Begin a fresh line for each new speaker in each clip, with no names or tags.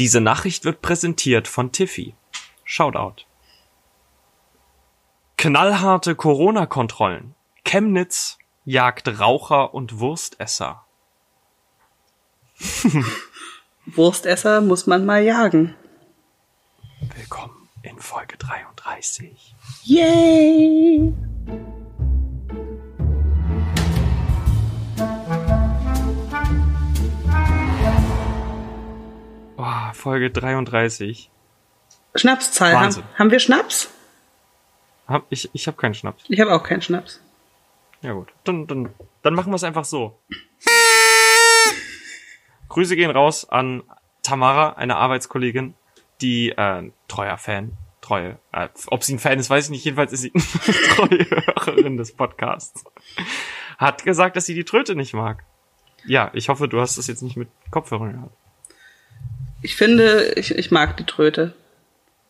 Diese Nachricht wird präsentiert von Tiffy. Shoutout. Knallharte Corona-Kontrollen. Chemnitz jagt Raucher und Wurstesser.
Wurstesser muss man mal jagen.
Willkommen in Folge 33.
Yay!
Oh, Folge 33.
Schnapszahl. Haben, haben wir Schnaps?
Hab, ich ich habe keinen Schnaps.
Ich habe auch keinen Schnaps.
Ja gut, dann, dann, dann machen wir es einfach so. Grüße gehen raus an Tamara, eine Arbeitskollegin, die äh, treuer Fan, treue, äh, ob sie ein Fan ist, weiß ich nicht, jedenfalls ist sie treue Hörerin des Podcasts. Hat gesagt, dass sie die Tröte nicht mag. Ja, ich hoffe, du hast das jetzt nicht mit Kopfhörern gehört.
Ich finde, ich, ich mag die Tröte.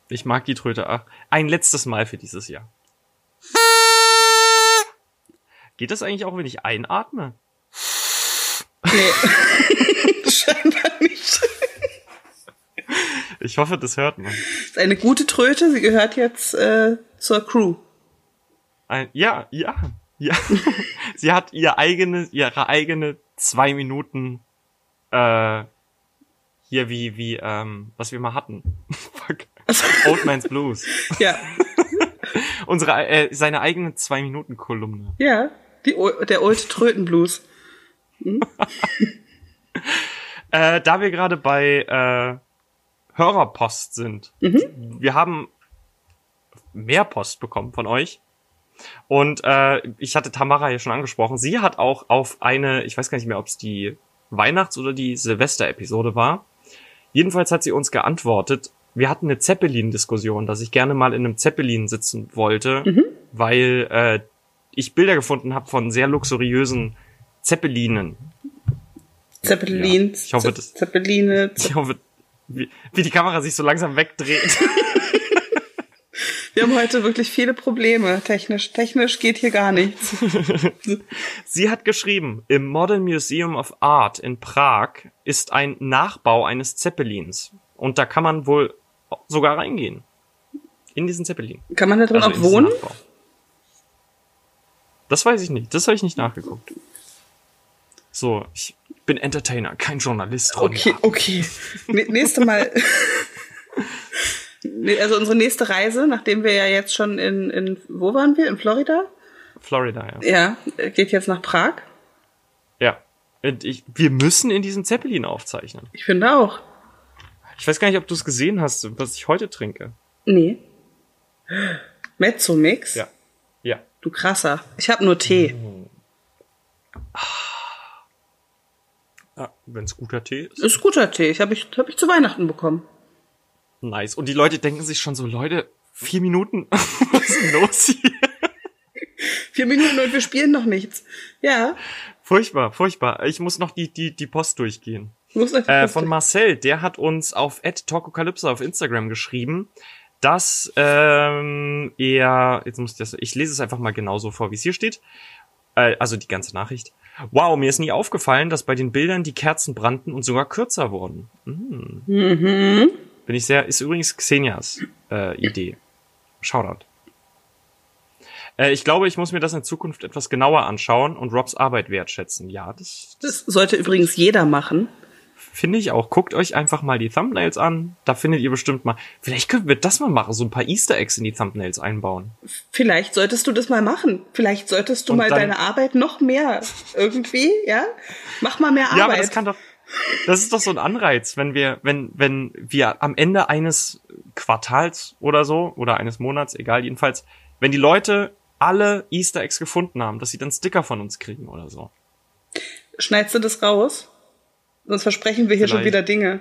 Ich mag die Tröte. Ach, ein letztes Mal für dieses Jahr. Geht das eigentlich auch, wenn ich einatme?
Nee. Scheinbar nicht.
Ich hoffe, das hört man.
ist eine gute Tröte. Sie gehört jetzt äh, zur Crew.
Ein, ja, ja, ja. Sie hat ihr eigene, ihre eigene zwei Minuten, äh, hier wie, wie, ähm, was wir mal hatten. Fuck. Old Man's Blues.
Ja,
Unsere, äh, seine eigene zwei Minuten Kolumne.
ja. Die, der Old Trötenblues.
Äh, da wir gerade bei äh, Hörerpost sind, wir haben mehr Post bekommen von euch. Und äh, ich hatte Tamara ja schon angesprochen. Sie hat auch auf eine, ich weiß gar nicht mehr, ob es die Weihnachts- oder die Silvester-Episode war. Jedenfalls hat sie uns geantwortet. Wir hatten eine Zeppelin-Diskussion, dass ich gerne mal in einem Zeppelin sitzen wollte, weil äh, ich Bilder gefunden habe von sehr luxuriösen Zeppelinen.
Zeppelin.
Ja, ich hoffe, das-
Zeppeline.
Ich hoffe, wie, wie die Kamera sich so langsam wegdreht.
Wir haben heute wirklich viele Probleme. Technisch, technisch geht hier gar nichts.
Sie hat geschrieben, im Modern Museum of Art in Prag ist ein Nachbau eines Zeppelins. Und da kann man wohl sogar reingehen. In diesen Zeppelin.
Kann man da drin
Also
auch wohnen?
Nachbau. Das weiß ich nicht. Das habe ich nicht nachgeguckt. So, ich bin Entertainer, kein Journalist.
Okay, okay. Nächste Mal. Also unsere nächste Reise, nachdem wir ja jetzt schon in, in wo waren wir? In Florida?
Florida, ja.
Ja, geht jetzt nach Prag.
Ja. Und ich, wir müssen in diesem Zeppelin aufzeichnen.
Ich finde auch.
Ich weiß gar nicht, ob du es gesehen hast, was ich heute trinke.
Nee. Mezzo-Mix?
Ja. Ja.
Du krasser. Ich habe nur Tee.
ja Wenn es guter Tee ist.
Ist guter Tee. Ich habe ich, hab ich zu Weihnachten bekommen.
Nice. Und die Leute denken sich schon so, Leute, vier Minuten? Was ist denn los hier?
Vier Minuten und wir spielen noch nichts. Ja.
Furchtbar, furchtbar. Ich muss noch die, die, die Post durchgehen.
Muss einfach
Äh,
kurz-
von Marcel, der hat uns auf @talkokalypse auf Instagram geschrieben, dass ähm, er, jetzt muss ich das, ich lese es einfach mal genauso vor, wie es hier steht. Äh, also die ganze Nachricht. Wow, mir ist nie aufgefallen, dass bei den Bildern die Kerzen brannten und sogar kürzer wurden. Hm.
mhm.
Bin ich sehr, ist übrigens Xenias äh, Idee. Shoutout. Äh, ich glaube, ich muss mir das in Zukunft etwas genauer anschauen und Robs Arbeit wertschätzen. Ja, das,
Das sollte übrigens jeder machen.
Finde ich auch. Guckt euch einfach mal die Thumbnails an. Da findet ihr bestimmt mal. Vielleicht könnten wir das mal machen, so ein paar Easter Eggs in die Thumbnails einbauen.
Vielleicht solltest du das mal machen. Vielleicht solltest du
Und
mal deine Arbeit noch mehr irgendwie, ja? Mach mal mehr Arbeit.
Ja, aber das kann doch. Das ist doch so ein Anreiz, wenn wir, wenn, wenn wir am Ende eines Quartals oder so, oder eines Monats, egal, jedenfalls, wenn die Leute alle Easter Eggs gefunden haben, dass sie dann Sticker von uns kriegen oder so.
Schneidest du das raus? Sonst versprechen wir hier schon
Vielleicht.
wieder Dinge.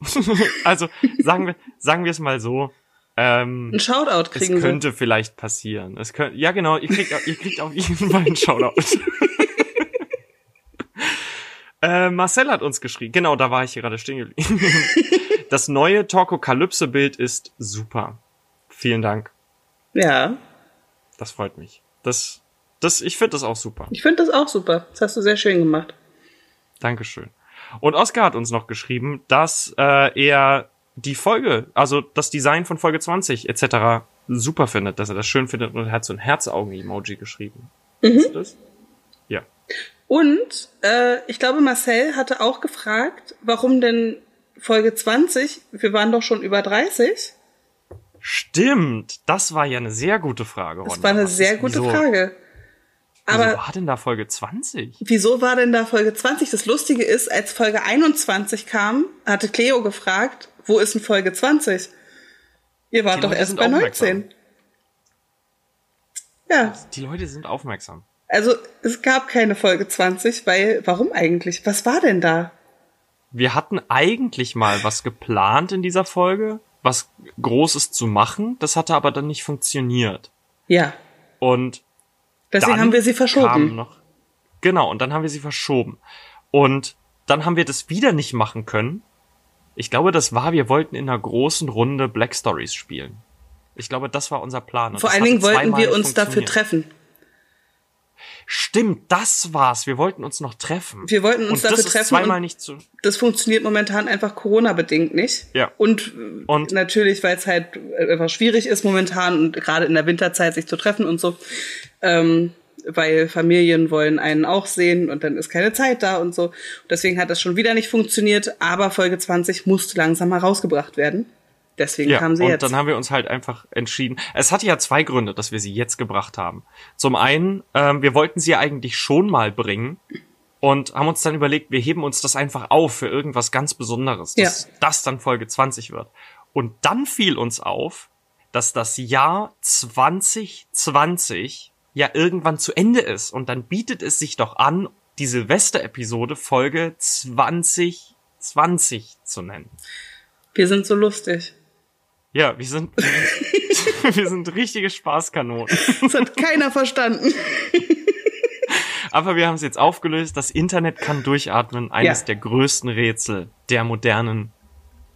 Also, sagen wir, sagen wir es mal so, ähm,
Ein Shoutout
Es
kriegen wir.
könnte vielleicht passieren. Es könnte, ja genau, ihr kriegt, ihr kriegt auf jeden Fall einen Shoutout. äh, Marcel hat uns geschrieben. Genau, da war ich hier gerade stehen geblieben. das neue Torkokalypse-Bild ist super. Vielen Dank.
Ja,
Das freut mich. Das, das, ich finde das auch super.
ich finde das auch super. Das hast du sehr schön gemacht.
Dankeschön. Und Oscar hat uns noch geschrieben, dass äh, er die Folge, also das Design von Folge 20 etc. super findet, dass er das schön findet und er hat so ein Herzaugen-Emoji geschrieben. Mhm. Ist das? Ja.
Und äh, ich glaube, Marcel hatte auch gefragt, warum denn Folge 20, wir waren doch schon über 30.
Stimmt, das war ja eine sehr gute Frage.
Ronda. Das war eine Was sehr gute wieso, Frage.
Aber wieso war denn da Folge 20?
Wieso war denn da Folge 20? Das Lustige ist, als Folge 21 kam, hatte Cleo gefragt, wo ist denn Folge 20? Ihr wart Die doch Leute erst bei 19.
Ja. Die Leute sind aufmerksam.
Also es gab keine Folge 20, weil warum eigentlich? Was war denn da?
Wir hatten eigentlich mal was geplant in dieser Folge, was Großes zu machen. Das hatte aber dann nicht funktioniert.
Ja.
Und
deswegen haben wir sie verschoben. Noch,
genau, und dann haben wir sie verschoben. Und dann haben wir das wieder nicht machen können. Ich glaube, das war, wir wollten in einer großen Runde Black Stories spielen. Ich glaube, das war unser Plan.
Und Vor allen Dingen wollten wir uns dafür treffen.
Stimmt, das war's. Wir wollten uns noch treffen.
Wir wollten uns
und
dafür treffen.
zweimal nicht zu.
Das funktioniert momentan einfach Corona-bedingt nicht.
Ja.
Und, und natürlich, weil es halt einfach schwierig ist momentan und gerade in der Winterzeit sich zu treffen und so. Ähm, weil Familien wollen einen auch sehen und dann ist keine Zeit da und so. Deswegen hat das schon wieder nicht funktioniert, aber Folge 20 musste langsam mal rausgebracht werden. Deswegen ja, kam sie
und
jetzt.
Und dann haben wir uns halt einfach entschieden. Es hatte ja zwei Gründe, dass wir sie jetzt gebracht haben. Zum einen, ähm, wir wollten sie ja eigentlich schon mal bringen und haben uns dann überlegt, wir heben uns das einfach auf für irgendwas ganz Besonderes, dass ja. das dann Folge 20 wird. Und dann fiel uns auf, dass das Jahr 2020 ja irgendwann zu Ende ist. Und dann bietet es sich doch an, die Silvester-Episode Folge 2020 zu nennen.
Wir sind so lustig.
Ja, wir sind, wir sind richtige Spaßkanonen.
Das hat keiner verstanden.
Aber wir haben es jetzt aufgelöst. Das Internet kann durchatmen. Eines ja. der größten Rätsel der modernen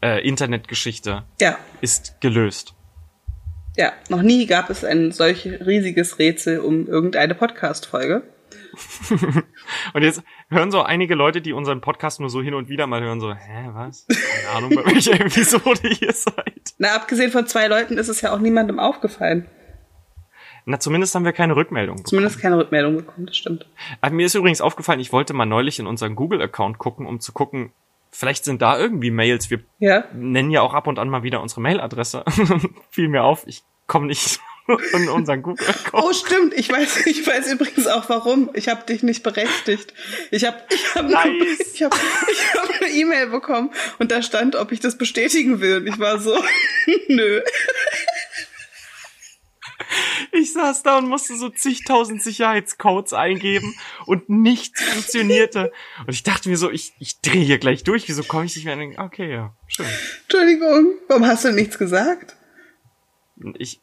äh, Internetgeschichte
ja.
ist gelöst.
Ja, noch nie gab es ein solch riesiges Rätsel um irgendeine Podcast-Folge.
und jetzt hören so einige Leute, die unseren Podcast nur so hin und wieder mal hören, so, hä, was? Keine Ahnung, bei welcher Episode ihr seid.
Na, abgesehen von zwei Leuten ist es ja auch niemandem aufgefallen.
Na, zumindest haben wir keine Rückmeldung bekommen.
Zumindest keine Rückmeldung bekommen, das stimmt.
Aber mir ist übrigens aufgefallen, ich wollte mal neulich in unseren Google-Account gucken, um zu gucken, vielleicht sind da irgendwie Mails. Wir
ja.
nennen ja auch ab und an mal wieder unsere Mailadresse. Fiel mir auf, ich komme nicht in unseren Google-Account.
Oh, stimmt. Ich weiß, ich weiß übrigens auch warum. Ich habe dich nicht berechtigt. Ich habe ich hab nice. eine, ich hab, ich hab eine E-Mail bekommen und da stand, ob ich das bestätigen will. Und ich war so, nö.
Ich saß da und musste so zigtausend Sicherheitscodes eingeben und nichts funktionierte. Und ich dachte mir so, ich, ich drehe hier gleich durch. Wieso komme ich nicht mehr? Okay, ja, schön.
Entschuldigung, warum hast du nichts gesagt?
Ich,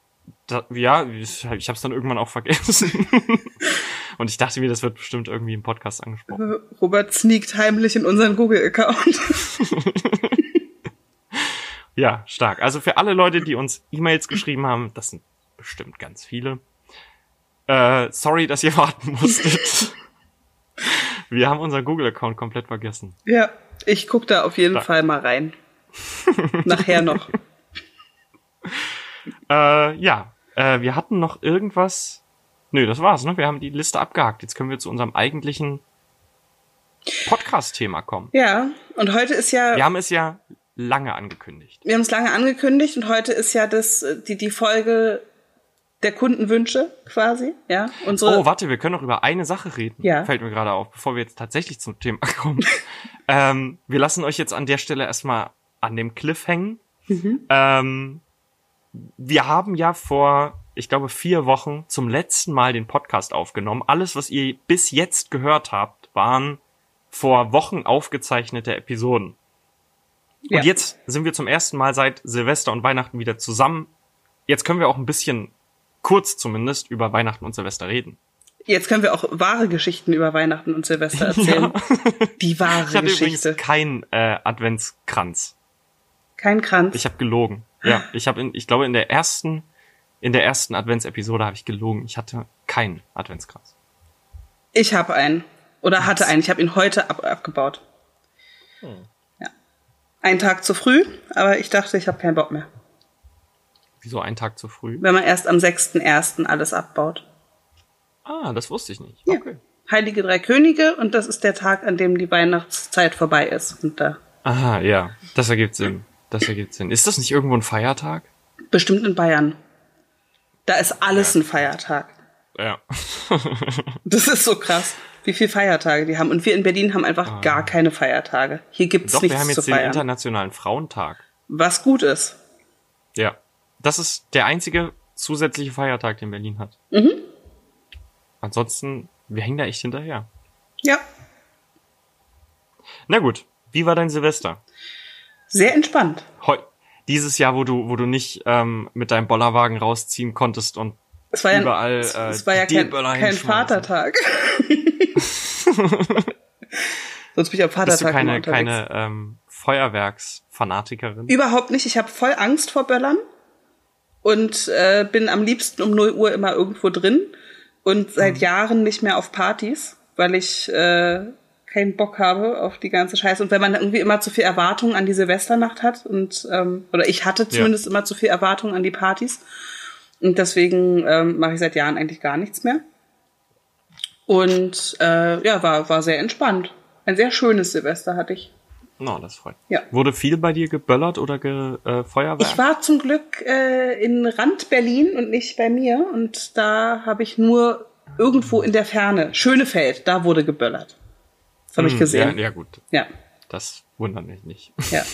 da, ja, ich, ich habe es dann irgendwann auch vergessen. und ich dachte mir, das wird bestimmt irgendwie im Podcast angesprochen.
Robert sneakt heimlich in unseren Google-Account.
ja, stark. Also für alle Leute, die uns E-Mails geschrieben haben, das sind bestimmt ganz viele. Äh, sorry, dass ihr warten musstet. Wir haben unseren Google-Account komplett vergessen.
Ja, ich guck da auf jeden Stark. Fall mal rein. Nachher noch.
Äh, ja, äh, wir hatten noch irgendwas. Nö, das war's, ne? Wir haben die Liste abgehakt. Jetzt können wir zu unserem eigentlichen Podcast-Thema kommen.
Ja, und heute ist ja.
Wir haben es ja lange angekündigt.
Wir haben es lange angekündigt und heute ist ja das, die, die Folge der Kundenwünsche quasi, ja.
Unsere oh, warte, wir können noch über eine Sache reden.
Ja.
Fällt mir gerade auf, bevor wir jetzt tatsächlich zum Thema kommen. ähm, wir lassen euch jetzt an der Stelle erstmal an dem Cliff hängen. Mhm. Ähm, wir haben ja vor, ich glaube, vier Wochen zum letzten Mal den Podcast aufgenommen. Alles, was ihr bis jetzt gehört habt, waren vor Wochen aufgezeichnete Episoden. Ja. Und jetzt sind wir zum ersten Mal seit Silvester und Weihnachten wieder zusammen. Jetzt können wir auch ein bisschen kurz zumindest über Weihnachten und Silvester reden.
Jetzt können wir auch wahre Geschichten über Weihnachten und Silvester erzählen. Ja. Die wahre
ich hatte
Geschichte.
übrigens kein äh, Adventskranz.
Kein Kranz.
Ich habe gelogen. Ja, ich habe, ich glaube, in der ersten, in der ersten Adventsepisode habe ich gelogen. Ich hatte keinen Adventskranz.
Ich habe einen oder hatte einen. Ich habe ihn heute ab, abgebaut. Ja. Ein Tag zu früh, aber ich dachte, ich habe keinen Bock mehr.
Wieso ein Tag zu früh?
Wenn man erst am 6.1. alles abbaut.
Ah, das wusste ich nicht.
Ja.
Okay.
Heilige Drei Könige und das ist der Tag, an dem die Weihnachtszeit vorbei ist. Und da
Aha, ja. Das ergibt Sinn. Das ergibt Sinn. Ist das nicht irgendwo ein Feiertag?
bestimmt in Bayern. Da ist alles ein Feiertag.
Ja.
Das ist so krass, wie viele Feiertage die haben. Und wir in Berlin haben einfach gar keine Feiertage. Hier gibt's
Doch,
nichts
wir haben
zu
jetzt den
feiern.
Internationalen Frauentag.
Was gut ist.
Ja. Das ist der einzige zusätzliche Feiertag, den Berlin hat.
Mhm.
Ansonsten, wir hängen da echt hinterher.
Ja,
Na gut. Wie war dein Silvester?
Sehr entspannt.
Heu dieses Jahr, wo du, wo du nicht ähm, mit deinem Bollerwagen rausziehen konntest und
Es war ja,
Überall,
es,
äh,
es war ja kein, kein. Vatertag. Sonst bin ich am
bist du
Vatertag
keine, keine ähm, Feuerwerksfanatikerin?
Überhaupt nicht. Ich habe voll Angst vor Böllern und äh, bin am liebsten um 0 Uhr immer irgendwo drin und
Mhm.
seit Jahren nicht mehr auf Partys, weil ich äh, keinen Bock habe auf die ganze Scheiße. Und wenn man irgendwie immer zu viel Erwartungen an die Silvesternacht hat und ähm, oder ich hatte zumindest immer zu viel Erwartungen an die Partys und deswegen ähm, mache ich seit Jahren eigentlich gar nichts mehr. Und äh, ja, war war sehr entspannt. Ein sehr schönes Silvester hatte ich.
No, das freut.
Ja.
Wurde viel bei dir geböllert oder ge, äh, Feuerwerk?
Ich war zum Glück äh, in Rand Berlin und nicht bei mir und da habe ich nur irgendwo in der Ferne, Schönefeld, da wurde geböllert. Das habe ich
Hm,
gesehen.
Ja, ja, gut.
Ja,
Das wundert mich nicht.
ja.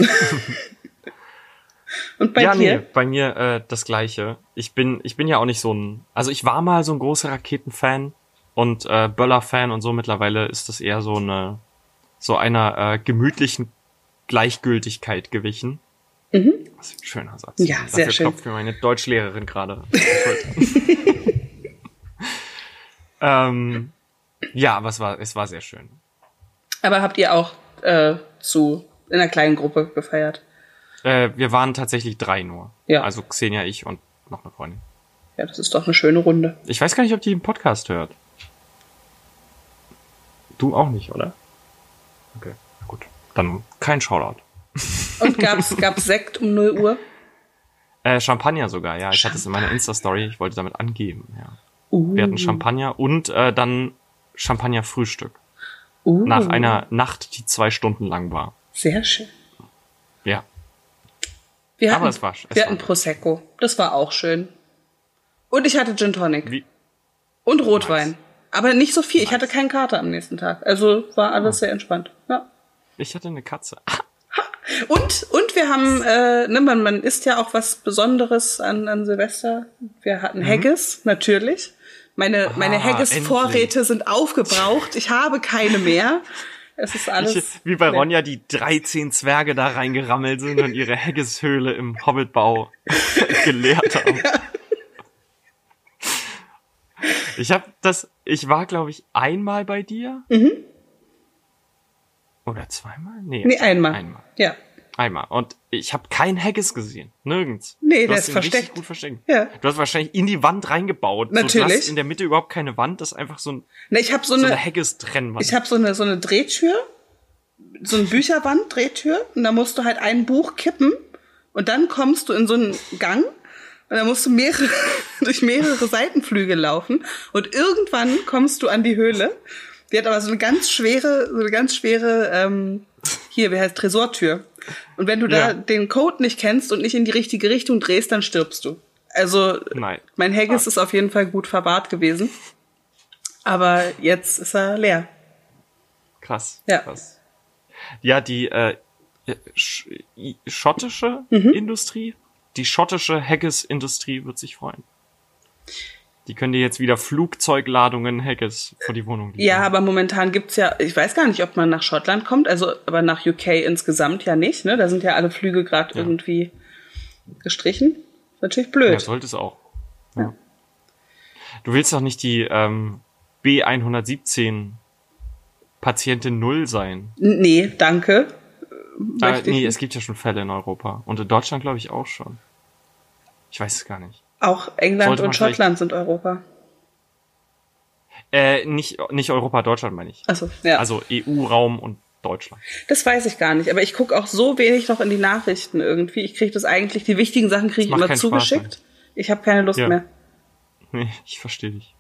und bei
ja,
dir?
nee, bei mir äh, das gleiche. Ich bin, ich bin ja auch nicht so ein, also ich war mal so ein großer Raketenfan und äh, Böller-Fan und so. Mittlerweile ist das eher so eine, so einer äh, gemütlichen Gleichgültigkeit gewichen. Was ein schöner Satz.
Mhm. Ja,
Dafür
sehr schön.
klopft mir meine Deutschlehrerin gerade. ähm, ja, aber es war, es war sehr schön.
Aber habt ihr auch äh, zu in einer kleinen Gruppe gefeiert?
Äh, wir waren tatsächlich drei nur.
Ja.
Also Xenia, ich und noch eine Freundin.
Ja, das ist doch eine schöne Runde.
Ich weiß gar nicht, ob die den Podcast hört. Du auch nicht, oder? Okay, gut. Dann kein Shoutout.
Und gab's gab's Sekt um 0 Uhr?
Äh, Champagner sogar, ja. Ich hatte es in meiner Insta-Story. Ich wollte damit angeben, ja.
Uh,
Wir hatten Champagner und äh, dann Champagner-Frühstück.
Uh,
Nach einer Nacht, die zwei Stunden lang war.
Sehr schön.
Ja.
Wir
Aber
hatten,
es war- es
wir
war
hatten. Prosecco. Das war auch schön. Und ich hatte Gin Tonic.
Wie,
Und Rotwein.
Nice.
Aber nicht so viel. Ich
Nice.
hatte keinen Kater am nächsten Tag. Also war alles sehr entspannt. Ja.
ich hatte eine Katze.
Und, und wir haben, äh, ne, man, man isst ja auch was Besonderes an, an Silvester. Wir hatten Haggis, natürlich. Meine, meine
Ah,
Haggis-Vorräte sind aufgebraucht. Ich habe keine mehr. Es ist alles.
Ich, wie bei. Ronja die 13 Zwerge da reingerammelt sind und ihre Haggishöhle im Hobbitbau geleert haben. Ich habe das, ich war glaube ich einmal bei dir. Oder zweimal? Nee,
Mhm. Nee, einmal.
Einmal.
Ja.
Einmal. Und ich habe kein Haggis gesehen. Nirgends.
Nee,
du
der
hast
ist versteckt.
gut versteckt.
Ja.
Du hast wahrscheinlich in die Wand reingebaut. So, du
Natürlich.
hast in der Mitte überhaupt keine Wand. Das ist einfach so, ein,
Ne, ich habe so,
so
eine,
eine Haggis-Trennwand.
ich habe so eine so eine Drehtür, so eine Bücherwand Drehtür und da musst du halt ein Buch kippen und dann kommst du in so einen Gang und da musst du mehrere durch mehrere Seitenflügel laufen und irgendwann kommst du an die Höhle. Die hat aber so eine ganz schwere so eine ganz schwere ähm, hier wie heißt Tresortür. Und wenn du da
Ja.
den Code nicht kennst und nicht in die richtige Richtung drehst, dann stirbst du. Also
Nein.
mein Haggis ist auf jeden Fall gut verwahrt gewesen. Aber jetzt ist er leer.
Krass.
Ja.
Krass. Ja, die äh, sch schottische
Mhm.
Industrie, die schottische Haggis-Industrie wird sich freuen. Die können dir jetzt wieder Flugzeugladungen Haggis vor die Wohnung liefern.
Ja, aber momentan gibt's ja, ich weiß gar nicht, ob man nach Schottland kommt, also aber nach UK insgesamt ja nicht, ne? Da sind ja alle Flüge gerade
Ja.
irgendwie gestrichen. Natürlich blöd.
Ja, sollte es auch. Ja. Du willst doch nicht die ähm, B117 Patientin Null sein.
Nee, danke.
Äh,
ich
nee, es gibt ja schon Fälle in Europa. Und in Deutschland glaube ich auch schon. Ich weiß es gar nicht.
Auch England und Schottland sind Europa.
Äh, nicht, nicht Europa, Deutschland meine ich.
Achso, ja.
Also EU-Raum und Deutschland.
Das weiß ich gar nicht, aber ich gucke auch so wenig noch in die Nachrichten irgendwie. Ich kriege das eigentlich, die wichtigen Sachen kriege ich immer zugeschickt. Spaß, ich habe keine Lust ja. mehr.
Nee, ich verstehe dich.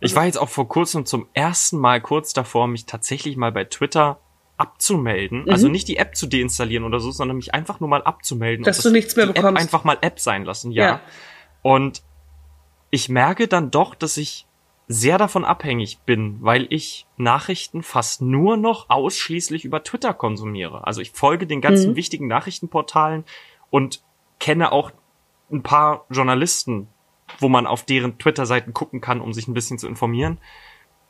Ich war jetzt auch vor kurzem zum ersten Mal kurz davor, mich tatsächlich mal bei Twitter abzumelden. Mhm. Also nicht die App zu deinstallieren oder so, sondern mich einfach nur mal abzumelden.
Dass du nichts mehr bekommst.
App einfach mal App sein lassen, ja. ja. Und ich merke dann doch, dass ich sehr davon abhängig bin, weil ich Nachrichten fast nur noch ausschließlich über Twitter konsumiere. Also ich folge den ganzen mhm. wichtigen Nachrichtenportalen und kenne auch ein paar Journalisten, wo man auf deren Twitter-Seiten gucken kann, um sich ein bisschen zu informieren.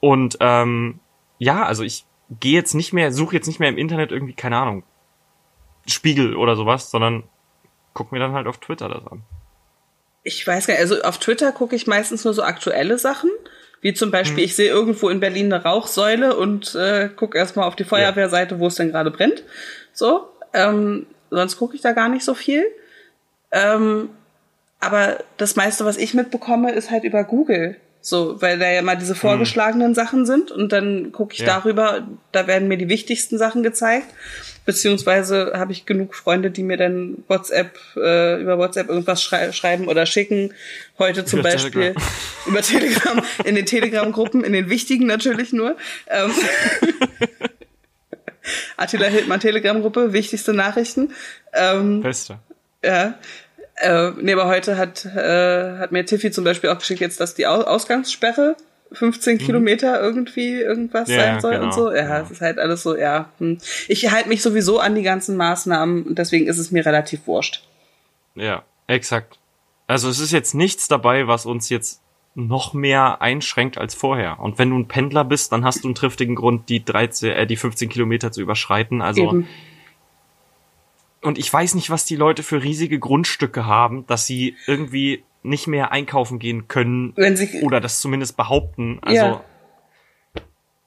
Und ähm, ja, also ich gehe jetzt nicht mehr, suche jetzt nicht mehr im Internet irgendwie, keine Ahnung, Spiegel oder sowas, sondern guck mir dann halt auf Twitter das an.
Ich weiß gar nicht, also auf Twitter gucke ich meistens nur so aktuelle Sachen. Wie zum Beispiel, hm. ich sehe irgendwo in Berlin eine Rauchsäule und äh, gucke erstmal auf die Feuerwehrseite, wo es denn gerade brennt. So. Ähm, sonst gucke ich da gar nicht so viel. Ähm, aber das meiste, was ich mitbekomme, ist halt über Google. So, weil da ja mal diese hm. vorgeschlagenen hm. Sachen sind und dann gucke ich ja. darüber, da werden mir die wichtigsten Sachen gezeigt. Beziehungsweise habe ich genug Freunde, die mir dann WhatsApp, äh, über WhatsApp irgendwas schrei schreiben oder schicken. Heute zum über Beispiel Telegram. über Telegram, in den Telegram-Gruppen, in den wichtigen natürlich nur. Ähm, Attila Hildmann Telegram-Gruppe, wichtigste Nachrichten. Ähm,
Beste.
Ja. Äh, nee, aber heute hat, äh, hat mir Tiffy zum Beispiel auch geschickt, jetzt, dass die Ausgangssperre 15 mhm. Kilometer irgendwie irgendwas ja, sein soll genau, und so. Ja, genau. es ist halt alles so, ja. Hm. Ich halte mich sowieso an die ganzen Maßnahmen und deswegen ist es mir relativ wurscht.
Ja, exakt. Also es ist jetzt nichts dabei, was uns jetzt noch mehr einschränkt als vorher. Und wenn du ein Pendler bist, dann hast du einen triftigen Grund, die 13, äh, die 15 Kilometer zu überschreiten. Also Eben und ich weiß nicht, was die Leute für riesige Grundstücke haben, dass sie irgendwie nicht mehr einkaufen gehen können
sie,
oder das zumindest behaupten. Also ja.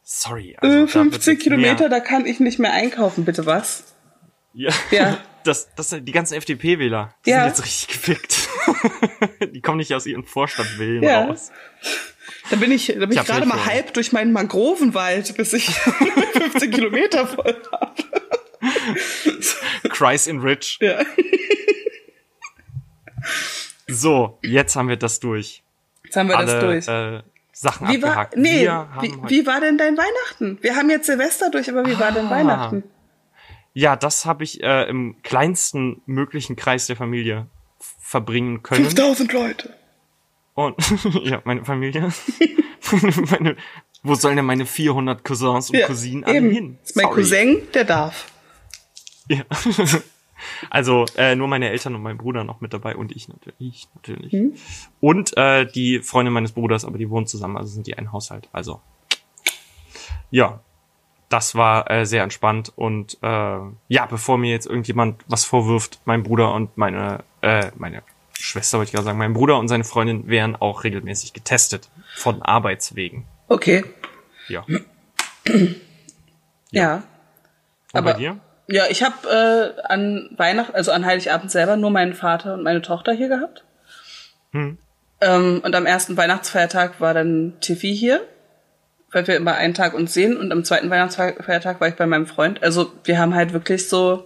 sorry.
Also, äh, 15 Kilometer, da kann ich nicht mehr einkaufen, bitte was?
Ja. ja. Das, das die ganzen FDP-Wähler, die ja. sind jetzt richtig gefickt. die kommen nicht aus ihren Vorstadtwillen ja. raus.
Da bin ich, da bin ich, ich gerade mal halb durch meinen Mangrovenwald, bis ich 15 Kilometer voll habe.
Christ in Rich. Ja. So, jetzt haben wir das durch.
Jetzt haben wir Alle, das durch.
Äh, Sachen
wie
abgehakt.
War, nee, wie, wie, war denn dein Weihnachten? Wir haben jetzt Silvester durch, aber wie ah. war denn ah. Weihnachten?
Ja, das habe ich äh, im kleinsten möglichen Kreis der Familie verbringen können.
5000 Leute.
Und ja, meine Familie. meine, wo sollen denn meine 400 Cousins und ja, Cousinen alle hin?
Ist mein Sorry. Cousin, der darf.
Ja. Also äh, nur meine Eltern und mein Bruder noch mit dabei und ich natürlich. Ich natürlich. Mhm. Und äh, die Freundin meines Bruders, aber die wohnen zusammen, also sind die ein Haushalt. Also ja, das war äh, sehr entspannt und äh, ja, bevor mir jetzt irgendjemand was vorwirft, mein Bruder und meine äh, meine Schwester wollte ich gerade sagen, mein Bruder und seine Freundin werden auch regelmäßig getestet von Arbeitswegen.
Okay.
Ja.
ja. ja. Und aber
bei dir?
Ja, ich habe äh, an Weihnachten, also an Heiligabend selber nur meinen Vater und meine Tochter hier gehabt. Hm. Ähm, und am ersten Weihnachtsfeiertag war dann Tiffy hier, weil wir immer einen Tag uns sehen. Und am zweiten Weihnachtsfeiertag war ich bei meinem Freund. Also wir haben halt wirklich so,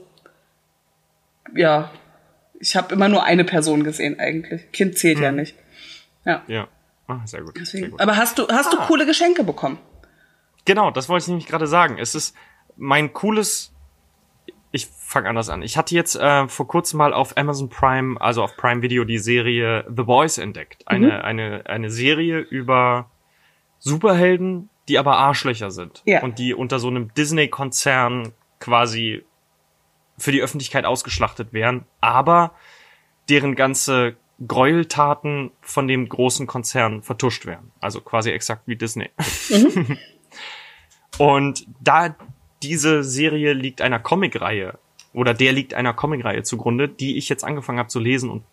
ja, ich habe immer nur eine Person gesehen eigentlich. Kind zählt hm. ja nicht. Ja.
Ja. Ah, sehr gut.
Deswegen.
Sehr gut.
Aber hast du hast ah. du coole Geschenke bekommen?
Genau, das wollte ich nämlich gerade sagen. Es ist mein cooles ich fange anders an. Ich hatte jetzt äh, vor kurzem mal auf Amazon Prime, also auf Prime Video, die Serie The Boys entdeckt. Eine, mhm. eine, eine Serie über Superhelden, die aber Arschlöcher sind. Ja. Und die unter so einem Disney-Konzern quasi für die Öffentlichkeit ausgeschlachtet werden, aber deren ganze Gräueltaten von dem großen Konzern vertuscht werden. Also quasi exakt wie Disney. Mhm. Und da diese Serie liegt einer Comicreihe oder der liegt einer Comicreihe zugrunde, die ich jetzt angefangen habe zu lesen und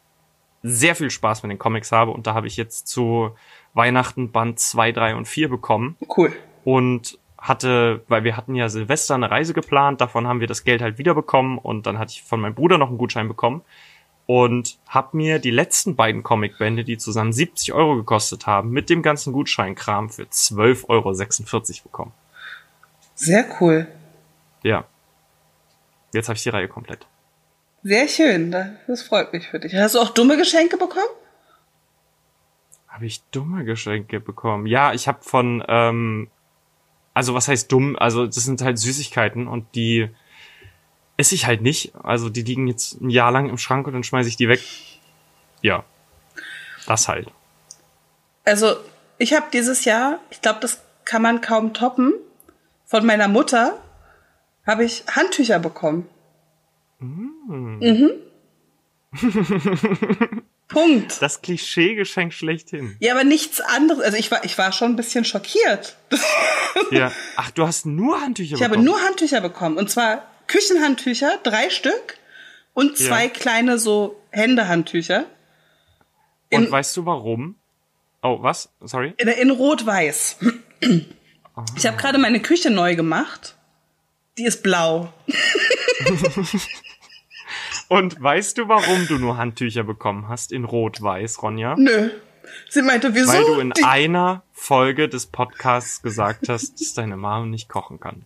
sehr viel Spaß mit den Comics habe. Und da habe ich jetzt zu Weihnachten Band 2, 3 und 4 bekommen.
Cool.
Und hatte, weil wir hatten ja Silvester eine Reise geplant, davon haben wir das Geld halt wiederbekommen und dann hatte ich von meinem Bruder noch einen Gutschein bekommen und hab mir die letzten beiden Comicbände, die zusammen 70 Euro gekostet haben, mit dem ganzen Gutscheinkram für 12,46 Euro bekommen.
Sehr cool.
ja. Jetzt habe ich die Reihe komplett.
Sehr schön, das freut mich für dich. Hast du auch dumme Geschenke bekommen?
Habe ich dumme Geschenke bekommen? Ja, ich habe von, ähm, also was heißt dumm? Also das sind halt Süßigkeiten und die esse ich halt nicht. Also die liegen jetzt ein Jahr lang im Schrank und dann schmeiße ich die weg. Ja, das halt.
Also ich habe dieses Jahr, ich glaube, das kann man kaum toppen, von meiner Mutter habe ich Handtücher bekommen. Mm. Mhm. Punkt.
Das Klischee-Geschenk schlechthin.
Ja, aber nichts anderes. Also ich war, ich war schon ein bisschen schockiert.
ja. Ach, du hast nur Handtücher
ich bekommen? Ich habe nur Handtücher bekommen. Und zwar Küchenhandtücher, drei Stück. Und zwei ja. kleine so Händehandtücher.
Und weißt du warum? Oh, was? Sorry?
In, in Rot-Weiß. Oh. Ich habe gerade meine Küche neu gemacht. Die ist blau.
Und weißt du, warum du nur Handtücher bekommen hast in Rot-Weiß, Ronja?
Nö. Sie meinte, wieso?
Weil du in Die einer Folge des Podcasts gesagt hast, dass deine Mama nicht kochen kann.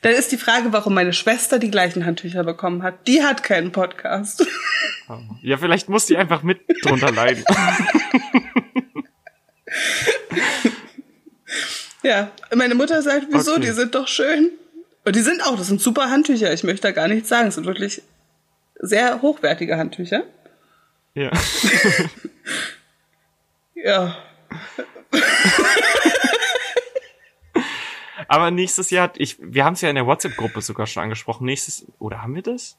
Dann ist die Frage, warum meine Schwester die gleichen Handtücher bekommen hat. Die hat keinen Podcast.
Ja, vielleicht muss die einfach mit drunter leiden.
ja, meine Mutter sagt, wieso? Okay. Die sind doch schön. Und die sind auch, das sind super Handtücher. Ich möchte da gar nichts sagen. Es sind wirklich sehr hochwertige Handtücher.
Ja.
ja.
Aber nächstes Jahr, ich, wir haben es ja in der WhatsApp-Gruppe sogar schon angesprochen. Nächstes, oder haben wir das?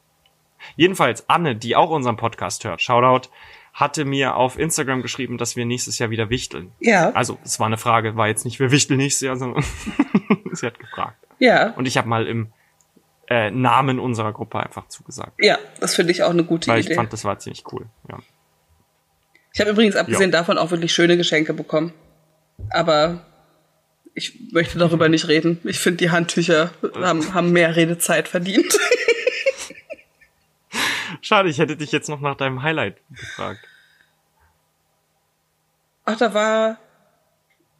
Jedenfalls, Anne, die auch unseren Podcast hört, Shoutout, hatte mir auf Instagram geschrieben, dass wir nächstes Jahr wieder wichteln.
Ja.
Also, es war eine Frage, war jetzt nicht, wir wichteln nächstes Jahr, sondern sie hat gefragt.
Ja.
Und ich habe mal im äh, Namen unserer Gruppe einfach zugesagt.
Ja, das finde ich auch eine gute
Weil
Idee.
Weil ich fand, das war ziemlich cool. Ja.
Ich habe übrigens abgesehen jo. davon auch wirklich schöne Geschenke bekommen. Aber ich möchte darüber nicht reden. Ich finde, die Handtücher haben, haben mehr Redezeit verdient.
Schade, ich hätte dich jetzt noch nach deinem Highlight gefragt.
Ach, da war.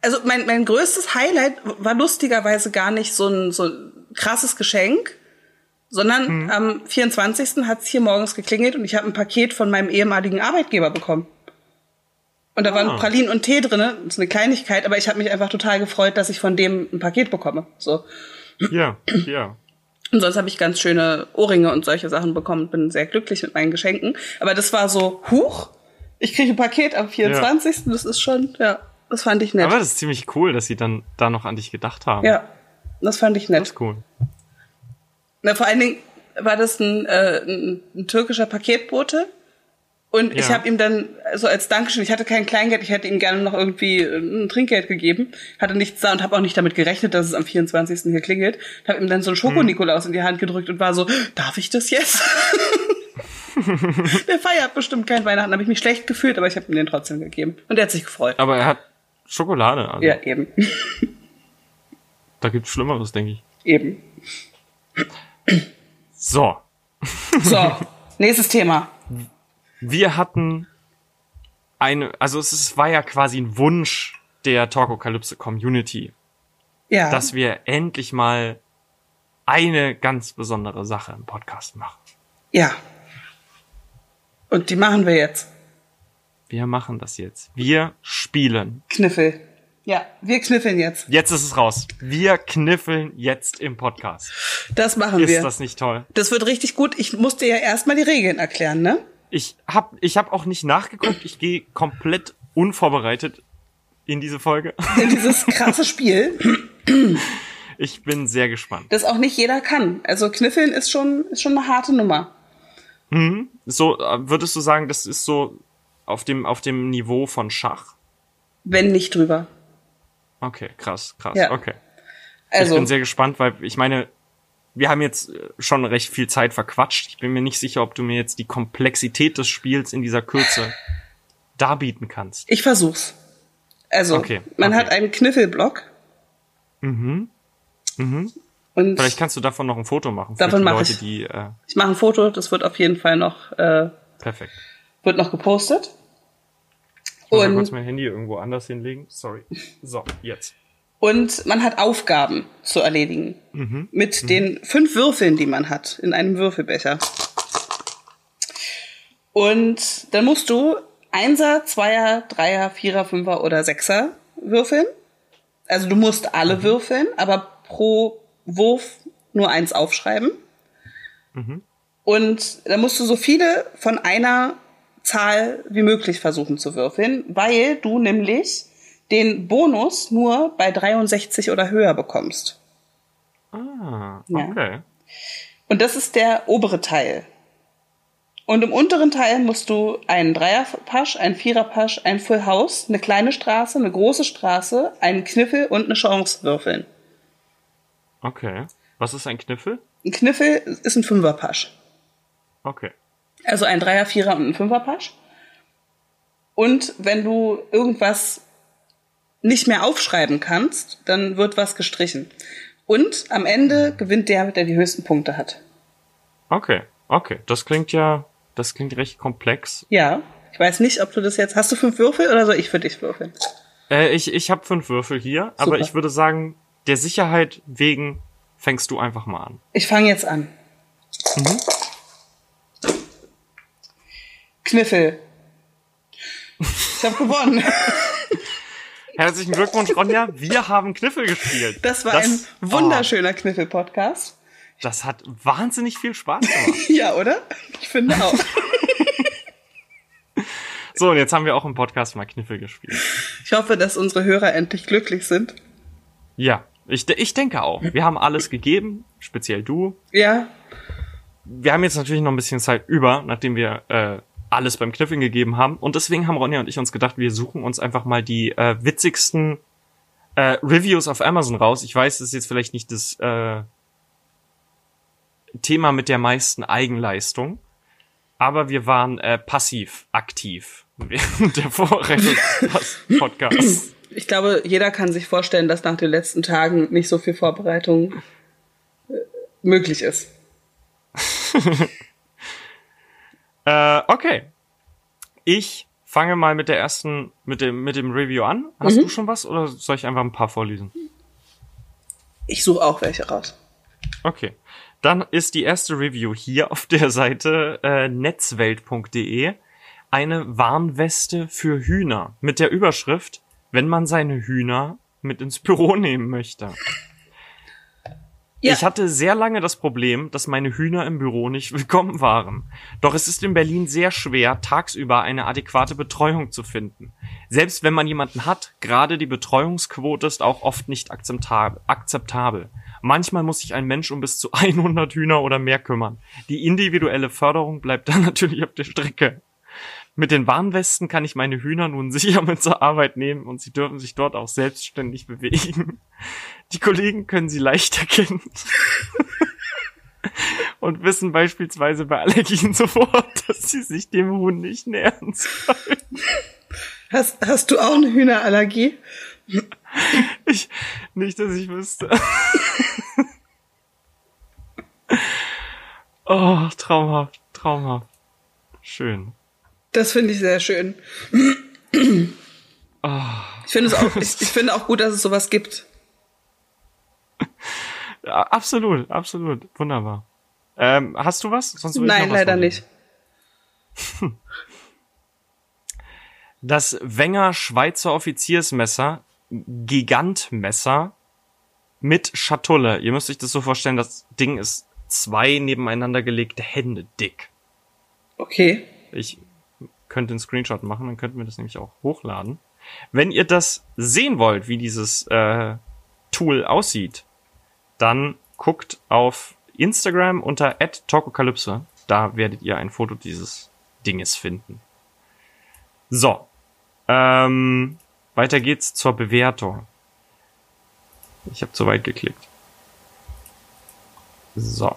Also mein, mein größtes Highlight war lustigerweise gar nicht so ein, so ein krasses Geschenk, sondern mhm. am 24. hat es hier morgens geklingelt und ich habe ein Paket von meinem ehemaligen Arbeitgeber bekommen. Und da ah. waren Pralinen und Tee drinne, das ist eine Kleinigkeit, aber ich habe mich einfach total gefreut, dass ich von dem ein Paket bekomme. So.
Ja, ja.
Und sonst habe ich ganz schöne Ohrringe und solche Sachen bekommen und bin sehr glücklich mit meinen Geschenken. Aber das war so, huch, ich kriege ein Paket am 24. Ja. Das ist schon, ja, das fand ich nett.
Aber das ist ziemlich cool, dass sie dann da noch an dich gedacht haben.
Ja, das fand ich nett. Das
ist cool.
Na, vor allen Dingen war das ein, äh, ein, ein türkischer Paketbote. Und ja. ich habe ihm dann so als Dankeschön, ich hatte kein Kleingeld, ich hätte ihm gerne noch irgendwie ein Trinkgeld gegeben, hatte nichts da und habe auch nicht damit gerechnet, dass es am 24. hier klingelt. Habe ihm dann so einen Schoko-Nikolaus hm. in die Hand gedrückt und war so, darf ich das jetzt? Der feiert bestimmt kein Weihnachten, habe ich mich schlecht gefühlt, aber ich habe ihm den trotzdem gegeben. Und er hat sich gefreut.
Aber er hat Schokolade. Also.
Ja, eben.
Da gibt's Schlimmeres, denke ich.
Eben.
So.
So, nächstes Thema.
Wir hatten eine, also es ist, war ja quasi ein Wunsch der Talkokalypse Community.
Ja.
Dass wir endlich mal eine ganz besondere Sache im Podcast machen.
Ja. Und die machen wir jetzt.
Wir machen das jetzt. Wir spielen.
Kniffel. Ja, wir kniffeln jetzt.
Jetzt ist es raus. Wir kniffeln jetzt im Podcast.
Das machen
ist
wir.
Ist das nicht toll?
Das wird richtig gut. Ich musste ja erstmal die Regeln erklären, ne?
Ich hab, ich hab auch nicht nachgeguckt. Ich gehe komplett unvorbereitet in diese Folge.
In dieses krasse Spiel.
Ich bin sehr gespannt.
Das auch nicht jeder kann. Also kniffeln ist schon, ist schon eine harte Nummer.
Mhm. So, äh, würdest du sagen, das ist so auf dem, auf dem Niveau von Schach?
Wenn nicht drüber.
Okay, krass, krass.
Ja.
Okay.
Also,
ich bin sehr gespannt, weil ich meine, wir haben jetzt äh, schon recht viel Zeit verquatscht. Ich bin mir nicht sicher, ob du mir jetzt die Komplexität des Spiels in dieser Kürze darbieten kannst.
Ich versuch's. Also, okay, man okay. hat einen Kniffelblock.
Mhm. Mhm.
Und
Vielleicht kannst du davon noch ein Foto machen.
Davon mache ich.
Die, äh
ich mache ein Foto, das wird auf jeden Fall noch äh,
Perfekt.
Wird noch gepostet.
Ich muss und kurz mein Handy irgendwo anders hinlegen. Sorry. So, jetzt.
Und man hat Aufgaben zu erledigen. Mit den fünf Würfeln, die man hat, in einem Würfelbecher. Und dann musst du Einser, Zweier, Dreier, Vierer, Fünfer oder Sechser würfeln. Also du musst alle würfeln, aber pro Wurf nur eins aufschreiben. Und dann musst du so viele von einer Zahl wie möglich versuchen zu würfeln, weil du nämlich den Bonus nur bei 63 oder höher bekommst.
Ah,
Ja.
okay.
Und das ist der obere Teil. Und im unteren Teil musst du einen Dreierpasch, einen Viererpasch, ein Full House, eine kleine Straße, eine große Straße, einen Kniffel und eine Chance würfeln.
Okay. Was ist ein Kniffel?
Ein Kniffel ist ein Fünferpasch.
Okay.
Also ein Dreier, Vierer und ein Fünferpasch. Und wenn du irgendwas nicht mehr aufschreiben kannst, dann wird was gestrichen. Und am Ende gewinnt der, der die höchsten Punkte hat.
Okay. Okay. Das klingt ja, das klingt recht komplex.
Ja, ich weiß nicht, ob du das jetzt. Hast du fünf Würfel oder soll ich für dich würfeln?
Äh, ich ich habe fünf Würfel hier, aber
Super.
ich würde sagen, der Sicherheit wegen fängst du einfach mal an.
Ich fange jetzt an. Kniffel. Ich habe gewonnen.
Herzlichen Glückwunsch, Ronja. Wir haben Kniffel gespielt.
Das war ein wunderschöner Kniffel-Podcast.
Oh, das hat wahnsinnig viel Spaß gemacht.
Ja, oder? Ich finde auch.
So, und jetzt haben wir auch im Podcast mal Kniffel gespielt.
Ich hoffe, dass unsere Hörer endlich glücklich sind.
Ja, ich, ich denke auch. Wir haben alles gegeben, speziell du.
Ja,
Wir haben jetzt natürlich noch ein bisschen Zeit über, nachdem wir äh, alles beim Kniffeln gegeben haben. Und deswegen haben Ronja und ich uns gedacht, wir suchen uns einfach mal die äh, witzigsten äh, Reviews auf Amazon raus. Ich weiß, das ist jetzt vielleicht nicht das äh, Thema mit der meisten Eigenleistung, aber wir waren äh, passiv aktiv während der Vorbereitung des Podcasts.
ich glaube, jeder kann sich vorstellen, dass nach den letzten Tagen nicht so viel Vorbereitung äh, möglich ist.
Äh, okay. Ich fange mal mit der ersten, mit dem, mit dem Review an. Hast du schon was oder soll ich einfach ein paar vorlesen?
Ich suche auch welche raus.
Okay. Dann ist die erste Review hier auf der Seite äh, netzwelt.de eine Warnweste für Hühner mit der Überschrift, wenn man seine Hühner mit ins Büro nehmen möchte.
Ja.
Ich hatte sehr lange das Problem, dass meine Hühner im Büro nicht willkommen waren. Doch es ist in Berlin sehr schwer, tagsüber eine adäquate Betreuung zu finden. Selbst wenn man jemanden hat, gerade die Betreuungsquote ist auch oft nicht akzeptabel. Manchmal muss sich ein Mensch um bis zu 100 Hühner oder mehr kümmern. Die individuelle Förderung bleibt dann natürlich auf der Strecke. Mit den Warnwesten kann ich meine Hühner nun sicher mit zur Arbeit nehmen und sie dürfen sich dort auch selbstständig bewegen. Die Kollegen können sie leicht erkennen. und wissen beispielsweise bei Allergien sofort, dass sie sich dem Huhn nicht nähern sollen.
Hast, hast du auch eine Hühnerallergie?
Ich, nicht, dass ich wüsste. oh, traumhaft, traumhaft. Schön.
Das finde ich sehr schön. Ich finde es auch, ich, ich finde auch gut, dass es sowas gibt.
Ja, absolut, absolut. Wunderbar. Ähm, hast du was?
Nein,
was
leider nicht.
Das Wenger Schweizer Offiziersmesser, Gigantmesser mit Schatulle. Ihr müsst euch das so vorstellen, das Ding ist zwei nebeneinander gelegte Hände dick.
Okay.
Ich könnte einen Screenshot machen, dann könnten wir das nämlich auch hochladen. Wenn ihr das sehen wollt, wie dieses äh, Tool aussieht, dann guckt auf Instagram unter @talkokalypse. Da werdet ihr ein Foto dieses Dinges finden. So, ähm, weiter geht's zur Bewertung. Ich habe zu weit geklickt. So.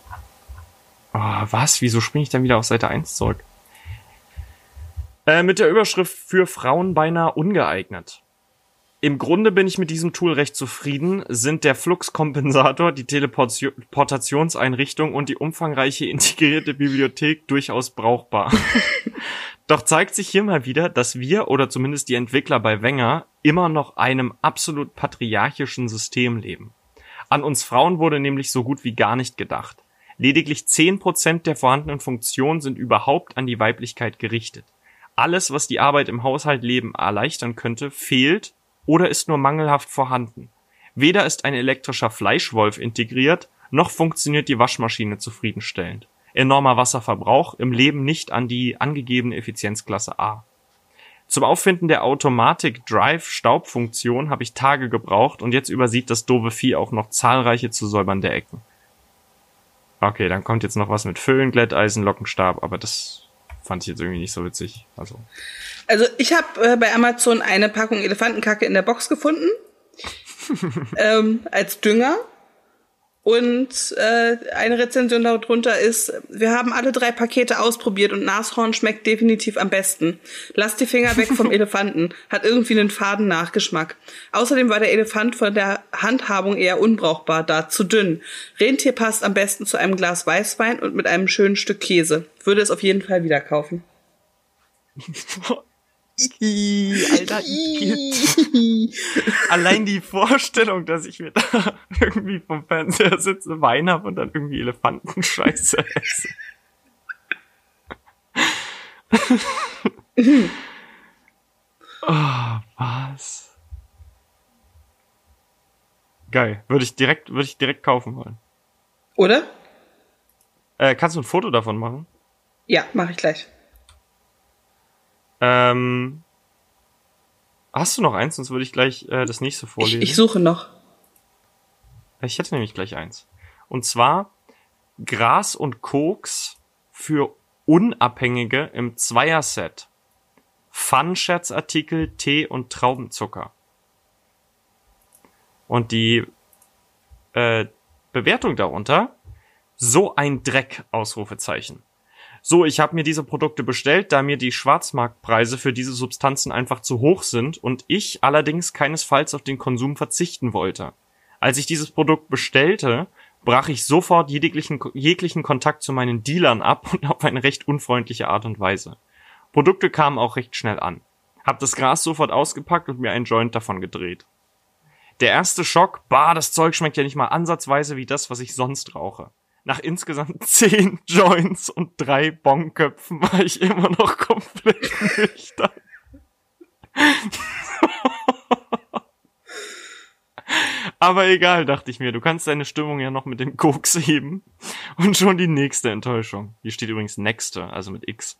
Oh, was? Wieso springe ich dann wieder auf Seite 1 zurück? Äh, mit der Überschrift für Frauen beinahe ungeeignet. Im Grunde bin ich mit diesem Tool recht zufrieden, sind der Fluxkompensator, die Teleportationseinrichtung und die umfangreiche integrierte Bibliothek durchaus brauchbar. Doch zeigt sich hier mal wieder, dass wir oder zumindest die Entwickler bei Wenger immer noch einem absolut patriarchischen System leben. An uns Frauen wurde nämlich so gut wie gar nicht gedacht. Lediglich zehn Prozent der vorhandenen Funktionen sind überhaupt an die Weiblichkeit gerichtet. Alles, was die Arbeit im Haushaltleben erleichtern könnte, fehlt oder ist nur mangelhaft vorhanden. Weder ist ein elektrischer Fleischwolf integriert, noch funktioniert die Waschmaschine zufriedenstellend. Enormer Wasserverbrauch, im Leben nicht an die angegebene Effizienzklasse A. Zum Auffinden der Automatic Drive Staubfunktion habe ich Tage gebraucht und jetzt übersieht das doofe Vieh auch noch zahlreiche zu säubernde Ecken. Okay, dann kommt jetzt noch was mit Föhn, Glätteisen, Lockenstab, aber das fand ich jetzt irgendwie nicht so witzig. Also,
Also ich habe äh, bei Amazon eine Packung Elefantenkacke in der Box gefunden. ähm, als Dünger. Und äh, eine Rezension darunter ist, wir haben alle drei Pakete ausprobiert und Nashorn schmeckt definitiv am besten. Lasst die Finger weg vom Elefanten, hat irgendwie einen faden Nachgeschmack. Außerdem war der Elefant von der Handhabung eher unbrauchbar, da zu dünn. Rentier passt am besten zu einem Glas Weißwein und mit einem schönen Stück Käse. Würde es auf jeden Fall wieder kaufen.
Alter, Allein die Vorstellung, dass ich mir da irgendwie vom Fernseher sitze, Wein hab und dann irgendwie Elefantenscheiße esse. oh, was? Geil. Würde ich direkt, würde ich direkt kaufen wollen.
Oder?
Äh, kannst du ein Foto davon machen?
Ja, mache ich gleich.
Ähm, hast du noch eins? Sonst würde ich gleich äh, das nächste vorlesen.
Ich, ich suche noch.
Ich hätte nämlich gleich eins. Und zwar Gras und Koks für Unabhängige im Zweierset. Fun-Scherzartikel, Tee und Traubenzucker. Und die äh, Bewertung darunter, so ein Dreck, Ausrufezeichen. So, ich habe mir diese Produkte bestellt, da mir die Schwarzmarktpreise für diese Substanzen einfach zu hoch sind und ich allerdings keinesfalls auf den Konsum verzichten wollte. Als ich dieses Produkt bestellte, brach ich sofort jeglichen, jeglichen Kontakt zu meinen Dealern ab und auf eine recht unfreundliche Art und Weise. Produkte kamen auch recht schnell an. Hab das Gras sofort ausgepackt und mir einen Joint davon gedreht. Der erste Schock, bah, das Zeug schmeckt ja nicht mal ansatzweise wie das, was ich sonst rauche. Nach insgesamt zehn Joints und drei Bonköpfen war ich immer noch komplett nüchtern. Aber egal, dachte ich mir, du kannst deine Stimmung ja noch mit dem Koks heben. Und schon die nächste Enttäuschung. Hier steht übrigens nächste, also mit X.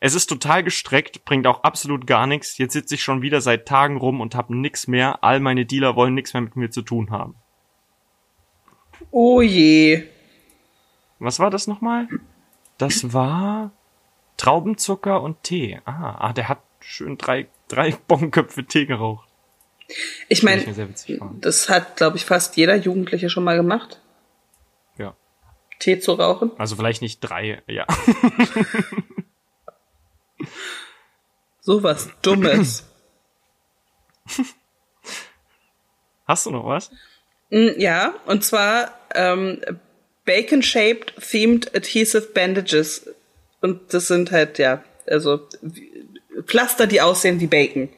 Es ist total gestreckt, bringt auch absolut gar nichts. Jetzt sitze ich schon wieder seit Tagen rum und hab nix mehr. All meine Dealer wollen nichts mehr mit mir zu tun haben.
Oh je.
Was war das nochmal? Das war Traubenzucker und Tee. Ah, ah der hat schön drei, drei Bonköpfe Tee geraucht.
Ich meine, das hat, glaube ich, fast jeder Jugendliche schon mal gemacht.
Ja.
Tee zu rauchen.
Also vielleicht nicht drei, ja.
so was Dummes.
Hast du noch was?
Mm, ja, und zwar ähm, Bacon-shaped themed adhesive bandages. Und das sind halt, ja, also Pflaster, die aussehen wie Bacon.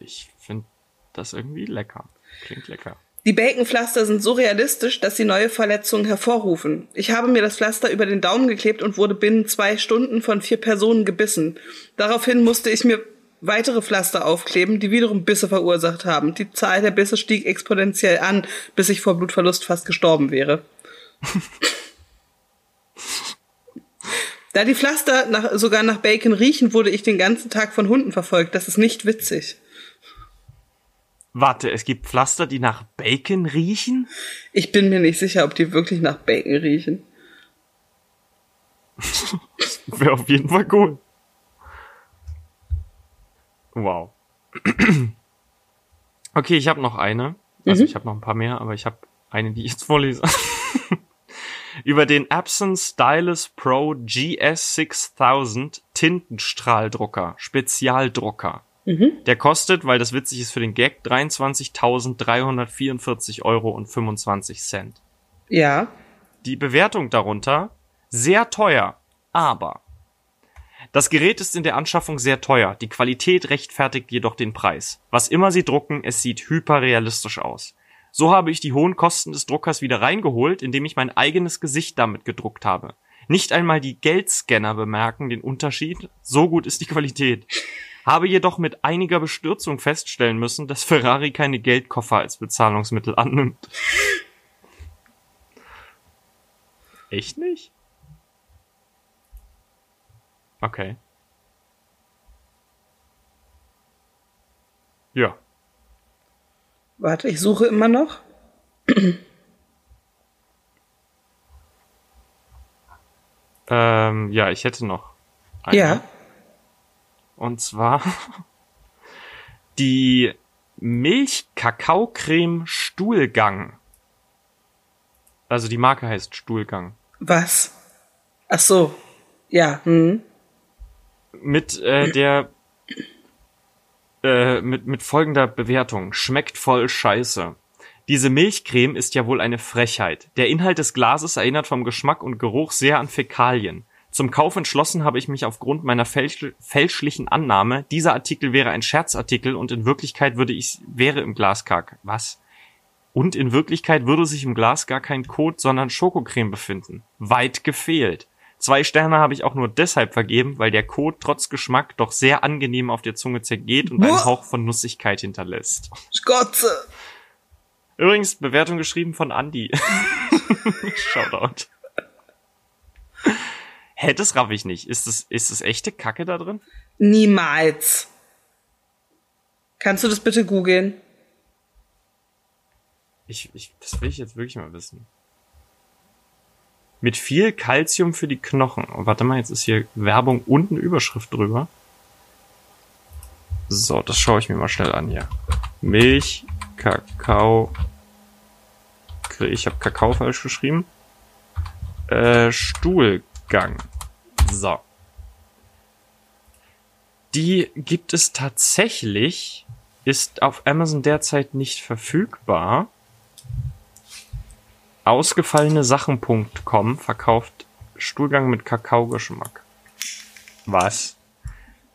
Ich finde das irgendwie lecker. Klingt lecker.
Die Baconpflaster sind so realistisch, dass sie neue Verletzungen hervorrufen. Ich habe mir das Pflaster über den Daumen geklebt und wurde binnen zwei Stunden von vier Personen gebissen. Daraufhin musste ich mir weitere Pflaster aufkleben, die wiederum Bisse verursacht haben. Die Zahl der Bisse stieg exponentiell an, bis ich vor Blutverlust fast gestorben wäre. Da die Pflaster nach, sogar nach Bacon riechen, wurde ich den ganzen Tag von Hunden verfolgt. Das ist nicht witzig.
Warte, es gibt Pflaster, die nach Bacon riechen?
Ich bin mir nicht sicher, ob die wirklich nach Bacon riechen.
Wäre auf jeden Fall cool. Wow. Okay, ich habe noch eine. Also mhm. ich habe noch ein paar mehr, aber ich habe eine, die ich jetzt vorlese. Über den Epson Stylus Pro GS6000 Tintenstrahldrucker, Spezialdrucker. Mhm. Der kostet, weil das witzig ist für den Gag, 23.344 Euro und 25 Cent.
Ja.
Die Bewertung darunter, sehr teuer, aber Das Gerät ist in der Anschaffung sehr teuer, die Qualität rechtfertigt jedoch den Preis. Was immer sie drucken, es sieht hyperrealistisch aus. So habe ich die hohen Kosten des Druckers wieder reingeholt, indem ich mein eigenes Gesicht damit gedruckt habe. Nicht einmal die Geldscanner bemerken den Unterschied, so gut ist die Qualität. Habe jedoch mit einiger Bestürzung feststellen müssen, dass Ferrari keine Geldkoffer als Bezahlungsmittel annimmt. Echt nicht? Okay. Ja.
Warte, ich suche immer noch.
ähm, ja, ich hätte noch. Eine.
Ja.
Und zwar die Milch-Kakao-Creme Stuhlgang. Also die Marke heißt Stuhlgang.
Was? Ach so. Ja. Hm.
Mit äh, der äh, mit, mit folgender Bewertung. Schmeckt voll scheiße. Diese Milchcreme ist ja wohl eine Frechheit. Der Inhalt des Glases erinnert vom Geschmack und Geruch sehr an Fäkalien. Zum Kauf entschlossen habe ich mich aufgrund meiner fälsch fälschlichen Annahme, dieser Artikel wäre ein Scherzartikel und in Wirklichkeit würde ich, wäre im Glas gar, was? Und in Wirklichkeit würde sich im Glas gar kein Kot, sondern Schokocreme befinden. Weit gefehlt. Zwei Sterne habe ich auch nur deshalb vergeben, weil der Kot trotz Geschmack doch sehr angenehm auf der Zunge zergeht und einen Hauch von Nussigkeit hinterlässt.
Gott.
Übrigens, Bewertung geschrieben von Andy. Shoutout. Hä, das raff ich nicht. Ist das, ist das echte Kacke da drin?
Niemals. Kannst du das bitte googeln?
Ich, ich, das will ich jetzt wirklich mal wissen. Mit viel Kalzium für die Knochen. Oh, warte mal, jetzt ist hier Werbung und eine Überschrift drüber. So, das schaue ich mir mal schnell an hier. Milch, Kakao. Ich habe Kakao falsch geschrieben. Äh, Stuhlgang. So. Die gibt es tatsächlich, ist auf Amazon derzeit nicht verfügbar. Ausgefallene Sachen.com verkauft Stuhlgang mit Kakaogeschmack. Was?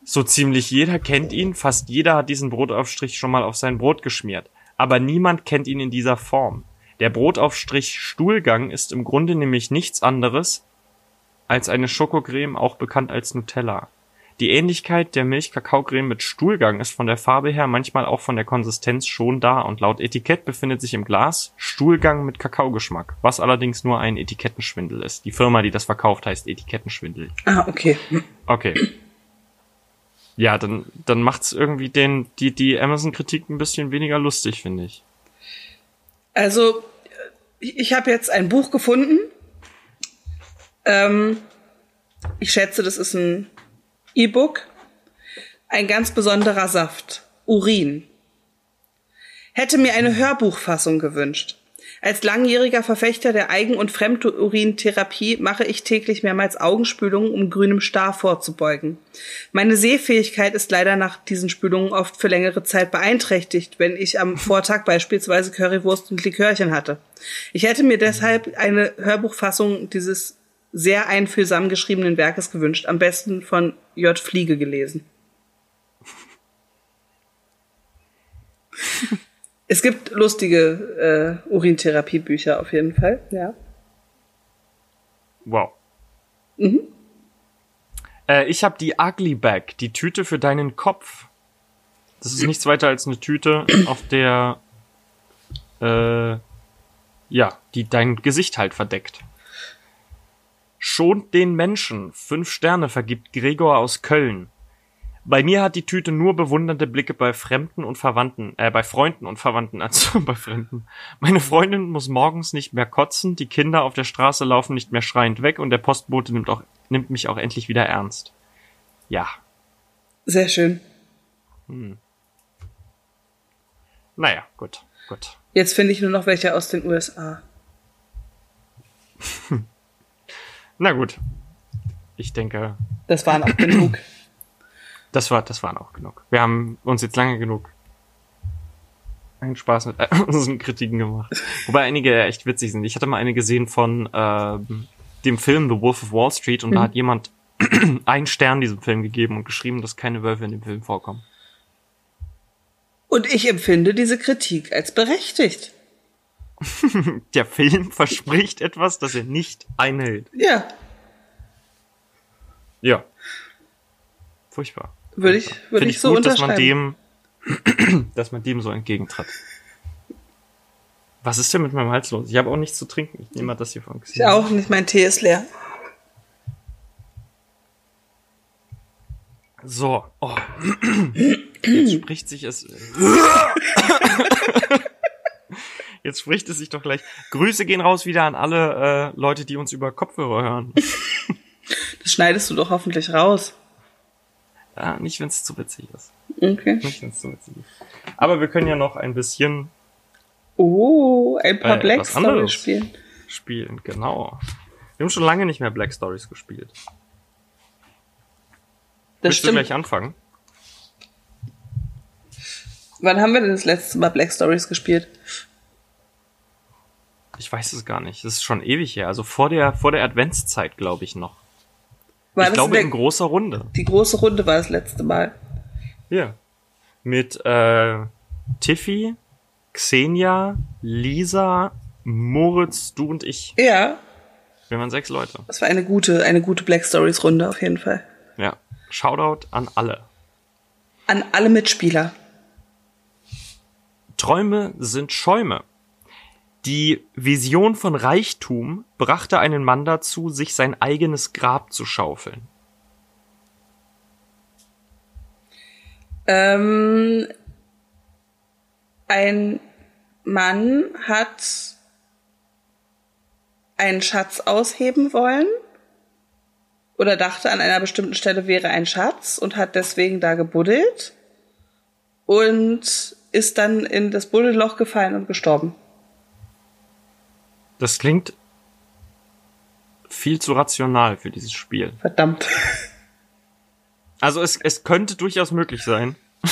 So ziemlich jeder kennt ihn, fast jeder hat diesen Brotaufstrich schon mal auf sein Brot geschmiert. Aber niemand kennt ihn in dieser Form. Der Brotaufstrich Stuhlgang ist im Grunde nämlich nichts anderes als eine Schokocreme, auch bekannt als Nutella. Die Ähnlichkeit der Milch-Kakaocreme mit Stuhlgang ist von der Farbe her, manchmal auch von der Konsistenz schon da und laut Etikett befindet sich im Glas Stuhlgang mit Kakaogeschmack, was allerdings nur ein Etikettenschwindel ist. Die Firma, die das verkauft, heißt Etikettenschwindel.
Ah, okay.
Okay. Ja, dann, dann macht's irgendwie den, die, die Amazon-Kritik ein bisschen weniger lustig, finde ich.
Also, ich, habe jetzt ein Buch gefunden. Ähm, ich schätze, das ist ein E-Book. Ein ganz besonderer Saft. Urin. Hätte mir eine Hörbuchfassung gewünscht. Als langjähriger Verfechter der Eigen- und Fremdurintherapie mache ich täglich mehrmals Augenspülungen, um grünem Star vorzubeugen. Meine Sehfähigkeit ist leider nach diesen Spülungen oft für längere Zeit beeinträchtigt, wenn ich am Vortag beispielsweise Currywurst und Likörchen hatte. Ich hätte mir deshalb eine Hörbuchfassung dieses sehr einfühlsam geschriebenen Werkes gewünscht, am besten von J. Fliege gelesen. Es gibt lustige äh, Urintherapie-Bücher auf jeden Fall, ja.
Wow. Mhm. Äh, ich habe die Ugly Bag, die Tüte für deinen Kopf. Das ist nichts weiter als eine Tüte, auf der äh, ja, die dein Gesicht halt verdeckt. Schont den Menschen. Fünf Sterne vergibt Gregor aus Köln. Bei mir hat die Tüte nur bewundernde Blicke bei Fremden und Verwandten, äh, bei Freunden und Verwandten, also bei Fremden. Meine Freundin muss morgens nicht mehr kotzen, die Kinder auf der Straße laufen nicht mehr schreiend weg und der Postbote nimmt auch, nimmt mich auch endlich wieder ernst. Ja.
Sehr schön.
Hm. Naja, gut, gut.
Jetzt finde ich nur noch welche aus den USA.
Na gut. Ich denke.
Das waren auch genug.
Das war, das waren auch genug. Wir haben uns jetzt lange genug einen Spaß mit unseren Kritiken gemacht. Wobei einige echt witzig sind. Ich hatte mal eine gesehen von äh, dem Film The Wolf of Wall Street und mhm. da hat jemand einen Stern diesem Film gegeben und geschrieben, dass keine Wölfe in dem Film vorkommen.
Und ich empfinde diese Kritik als berechtigt.
Der Film verspricht etwas, das er nicht einhält.
Ja.
Ja. Furchtbar.
Würde ich, würde
Finde
ich so
gut, dass man
unterschreiben.
dem, dass man dem so entgegentritt. Was ist denn mit meinem Hals los? Ich habe auch nichts zu trinken. Ich nehme mal das hier von
Ich auch nicht, mein Tee ist leer.
So. Oh. Jetzt spricht sich es. Jetzt spricht es sich doch gleich. Grüße gehen raus wieder an alle äh, Leute, die uns über Kopfhörer hören.
Das schneidest du doch hoffentlich raus.
Ja, nicht, wenn es zu witzig ist.
Okay.
Nicht, wenn es zu witzig ist. Aber wir können ja noch ein bisschen
Oh, ein paar
Äh,
Black Stories spielen.
spielen. Genau. Wir haben schon lange nicht mehr Black Stories gespielt.
Das
Willst du
stimmt.
gleich anfangen?
Wann haben wir denn das letzte Mal Black Stories gespielt?
Ich weiß es gar nicht. Das ist schon ewig her. Also vor der, vor der Adventszeit, glaube ich noch.
War
ich glaube
der,
in großer Runde.
die große Runde war das letzte Mal.
Hier. Mit äh, Tiffy, Xenia, Lisa, Moritz, du und ich.
Ja,
Wir waren sechs Leute.
das war eine gute, eine gute Black Stories Runde auf jeden Fall.
Ja. Shoutout an alle.
An alle Mitspieler.
Träume sind Schäume. Die Vision von Reichtum brachte einen Mann dazu, sich sein eigenes Grab zu schaufeln.
Ähm, ein Mann hat einen Schatz ausheben wollen oder dachte, an einer bestimmten Stelle wäre ein Schatz und hat deswegen da gebuddelt und ist dann in das Buddelloch gefallen und gestorben.
Das klingt viel zu rational für dieses Spiel.
Verdammt.
Also es, es könnte durchaus möglich sein,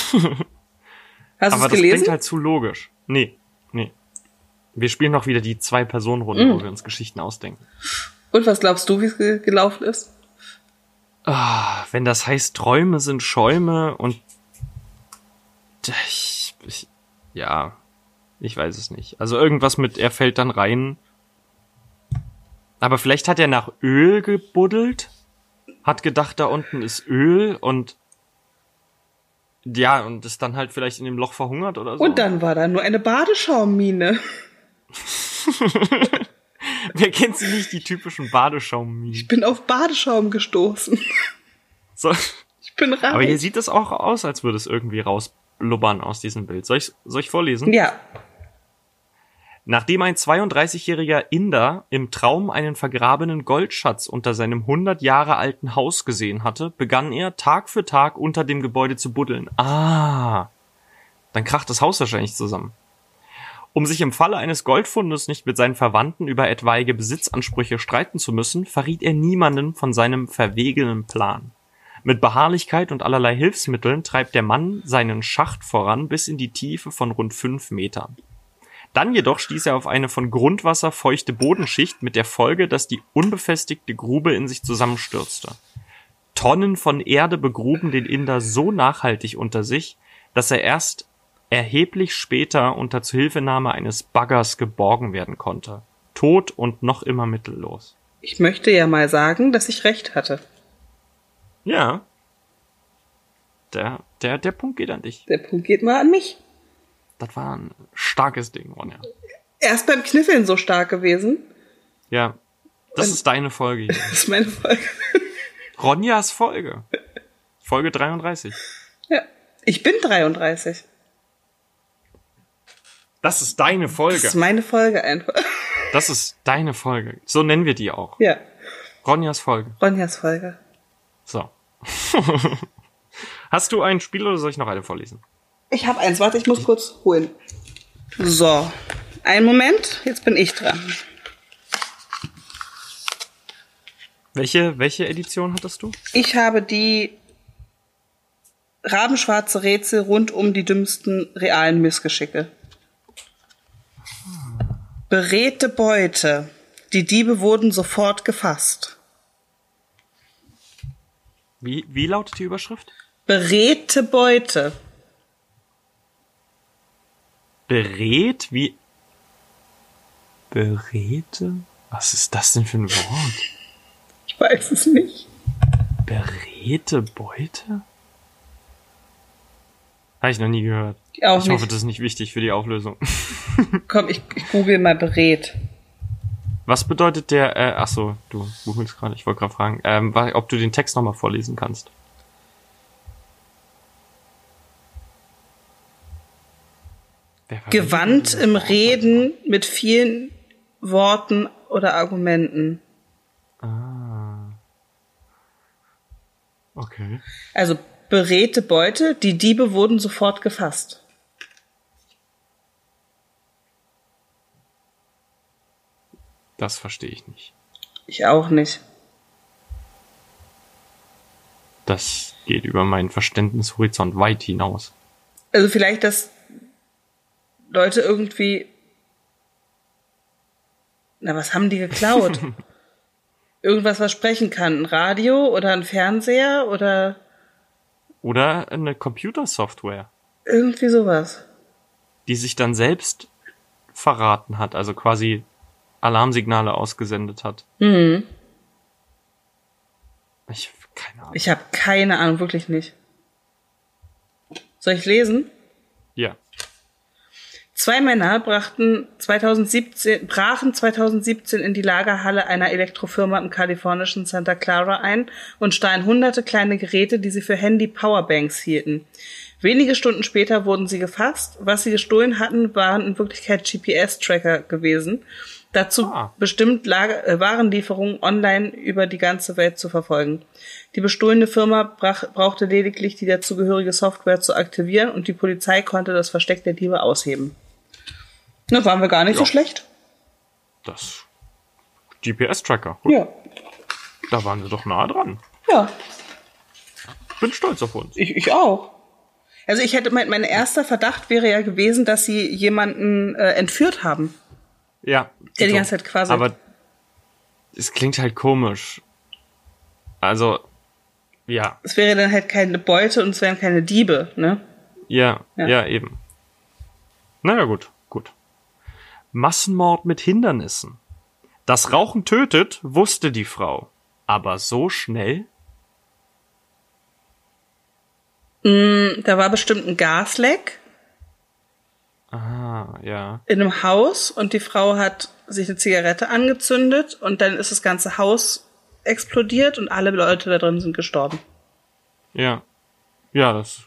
Hast
aber das
gelesen?
klingt halt zu logisch. Nee, nee. Wir spielen noch wieder die Zwei-Personen-Runde, wo wir uns Geschichten ausdenken.
Und was glaubst du, wie es ge gelaufen ist?
Ah, wenn das heißt, Träume sind Schäume und ich, ich, ja, ich weiß es nicht. Also irgendwas mit, er fällt dann rein. Aber vielleicht hat er nach Öl gebuddelt, hat gedacht, da unten ist Öl und ja, und ist dann halt vielleicht in dem Loch verhungert oder so.
Und dann war da nur eine Badeschaumine.
Wer kennt sie nicht, die typischen Badeschaum
Ich bin auf Badeschaum gestoßen.
so.
Ich bin rein.
Aber hier sieht es auch aus, als würde es irgendwie rausblubbern aus diesem Bild. Soll ich, soll ich vorlesen?
ja.
Nachdem ein 32-jähriger Inder im Traum einen vergrabenen Goldschatz unter seinem 100 Jahre alten Haus gesehen hatte, begann er Tag für Tag unter dem Gebäude zu buddeln. Ah, dann kracht das Haus wahrscheinlich zusammen. Um sich im Falle eines Goldfundes nicht mit seinen Verwandten über etwaige Besitzansprüche streiten zu müssen, verriet er niemanden von seinem verwegenen Plan. Mit Beharrlichkeit und allerlei Hilfsmitteln treibt der Mann seinen Schacht voran bis in die Tiefe von rund fünf Metern. Dann jedoch stieß er auf eine von Grundwasser feuchte Bodenschicht mit der Folge, dass die unbefestigte Grube in sich zusammenstürzte. Tonnen von Erde begruben den Inder so nachhaltig unter sich, dass er erst erheblich später unter Zuhilfenahme eines Baggers geborgen werden konnte. Tot und noch immer mittellos.
Ich möchte ja mal sagen, dass ich recht hatte.
Ja. Der, der, der Punkt geht an dich.
Der Punkt geht mal an mich.
Das war ein starkes Ding, Ronja.
Erst beim Kniffeln so stark gewesen.
Ja. Das ist deine Folge hier.
Das ist meine Folge.
Ronjas Folge. Folge 33.
ja. Ich bin 33.
Das ist deine Folge.
Das ist meine Folge einfach.
Das ist deine Folge. So nennen wir die auch.
Ja.
Ronjas Folge.
Ronjas Folge.
So. Hast du ein Spiel oder soll ich noch eine vorlesen?
Ich habe eins. Warte, ich muss kurz holen. So. Einen Moment. Jetzt bin ich dran.
Welche, welche Edition hattest du?
Ich habe die rabenschwarze Rätsel rund um die dümmsten realen Missgeschicke. Beredte Beute. Die Diebe wurden sofort gefasst.
Wie, wie lautet die Überschrift?
Beredte Beute.
Berät? Wie? Beredte? Was ist das denn für ein Wort?
Ich weiß es nicht.
Beredte Beute? Habe ich noch nie gehört.
Auch
ich
nicht.
hoffe, das ist nicht wichtig für die Auflösung.
Komm, ich, ich google mal berät.
Was bedeutet der, äh, ach so, du googelst gerade, ich wollte gerade fragen, ähm, ob du den Text nochmal vorlesen kannst. Wer war
Gewandt im Reden mit vielen Worten oder Argumenten.
Ah. Okay.
Also beredte Beute, die Diebe wurden sofort gefasst.
Das verstehe ich nicht.
Ich auch nicht.
Das geht über meinen Verständnishorizont weit hinaus.
Also vielleicht, dass Leute irgendwie. Na, was haben die geklaut? Irgendwas, was sprechen kann. Ein Radio oder ein Fernseher oder
Oder eine Computersoftware,
irgendwie sowas.
die sich dann selbst verraten hat, also quasi Alarmsignale ausgesendet hat.
Mhm.
Ich, keine Ahnung.
Ich habe keine Ahnung, wirklich nicht. Soll ich lesen? Zwei Männer brachten 2017, brachen 2017 in die Lagerhalle einer Elektrofirma im kalifornischen Santa Clara ein und stahlen hunderte kleine Geräte, die sie für Handy-Powerbanks hielten. Wenige Stunden später wurden sie gefasst. Was sie gestohlen hatten, waren in Wirklichkeit GPS-Tracker gewesen. Dazu
Ah.
bestimmt Lager, äh, Warenlieferungen online über die ganze Welt zu verfolgen. Die bestohlene Firma brach, brauchte lediglich die dazugehörige Software zu aktivieren und die Polizei konnte das Versteck der Diebe ausheben. Na, waren wir gar nicht so
Ja.
schlecht.
Das GPS-Tracker.
Ja.
Da waren wir doch nah dran.
Ja,
Bin stolz auf uns.
ich, ich auch. Also ich hätte, mein, mein erster Verdacht wäre ja gewesen, dass sie jemanden äh, entführt haben.
Ja.
Der die
so.
ganze Zeit quasi-
Aber es klingt halt komisch. Also, ja,
Es wäre dann halt keine Beute und es wären keine Diebe, ne?
ja,
Ja.
ja, eben. Naja, gut. Massenmord mit Hindernissen. Das Rauchen tötet, wusste die Frau. Aber so schnell?
Da war bestimmt ein Gasleck
Ah, ja.
in einem Haus und die Frau hat sich eine Zigarette angezündet und dann ist das ganze Haus explodiert und alle Leute da drin sind gestorben.
Ja. Ja, das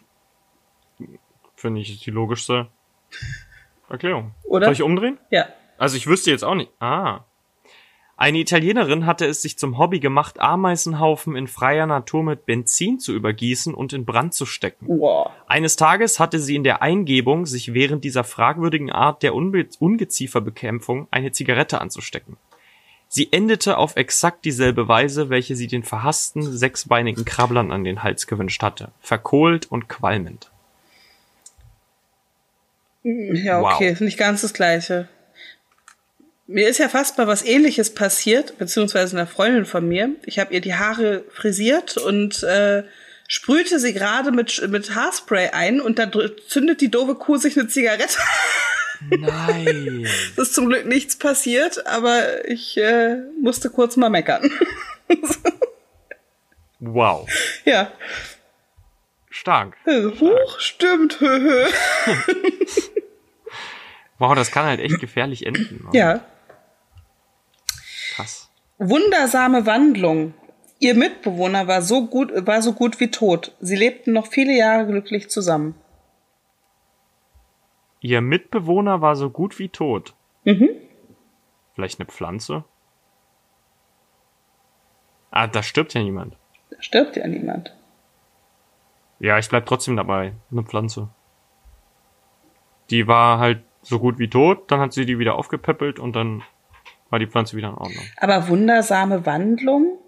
finde ich ist die logischste Erklärung.
Oder?
Soll ich umdrehen?
Ja.
Also ich wüsste jetzt auch nicht. Ah. Eine Italienerin hatte es sich zum Hobby gemacht, Ameisenhaufen in freier Natur mit Benzin zu übergießen und in Brand zu stecken.
Wow.
Eines Tages hatte sie in der Eingebung, sich während dieser fragwürdigen Art der Unbe Ungezieferbekämpfung eine Zigarette anzustecken. Sie endete auf exakt dieselbe Weise, welche sie den verhassten sechsbeinigen Krabblern an den Hals gewünscht hatte. Verkohlt und qualmend.
Ja,
Wow.
okay, ist nicht ganz das Gleiche. Mir ist ja fast mal was ähnliches passiert, beziehungsweise einer Freundin von mir. Ich habe ihr die Haare frisiert und äh, sprühte sie gerade mit, mit Haarspray ein und da dr- zündet die doofe Kuh sich eine Zigarette.
Nein.
Es ist zum Glück nichts passiert, aber ich äh, musste kurz mal meckern.
Wow.
ja.
Stark.
Huch, stimmt.
Wow, das kann halt echt gefährlich enden. ne?
ja.
Krass.
Wundersame Wandlung. Ihr Mitbewohner war so gut, war so gut wie tot. Sie lebten noch viele Jahre glücklich zusammen.
Ihr Mitbewohner war so gut wie tot.
Mhm.
Vielleicht eine Pflanze? Ah, da stirbt ja niemand.
Da stirbt ja niemand.
Ja, ich bleib trotzdem dabei. Eine Pflanze. Die war halt so gut wie tot, dann hat sie die wieder aufgepäppelt und dann war die Pflanze wieder in Ordnung.
Aber wundersame Wandlung?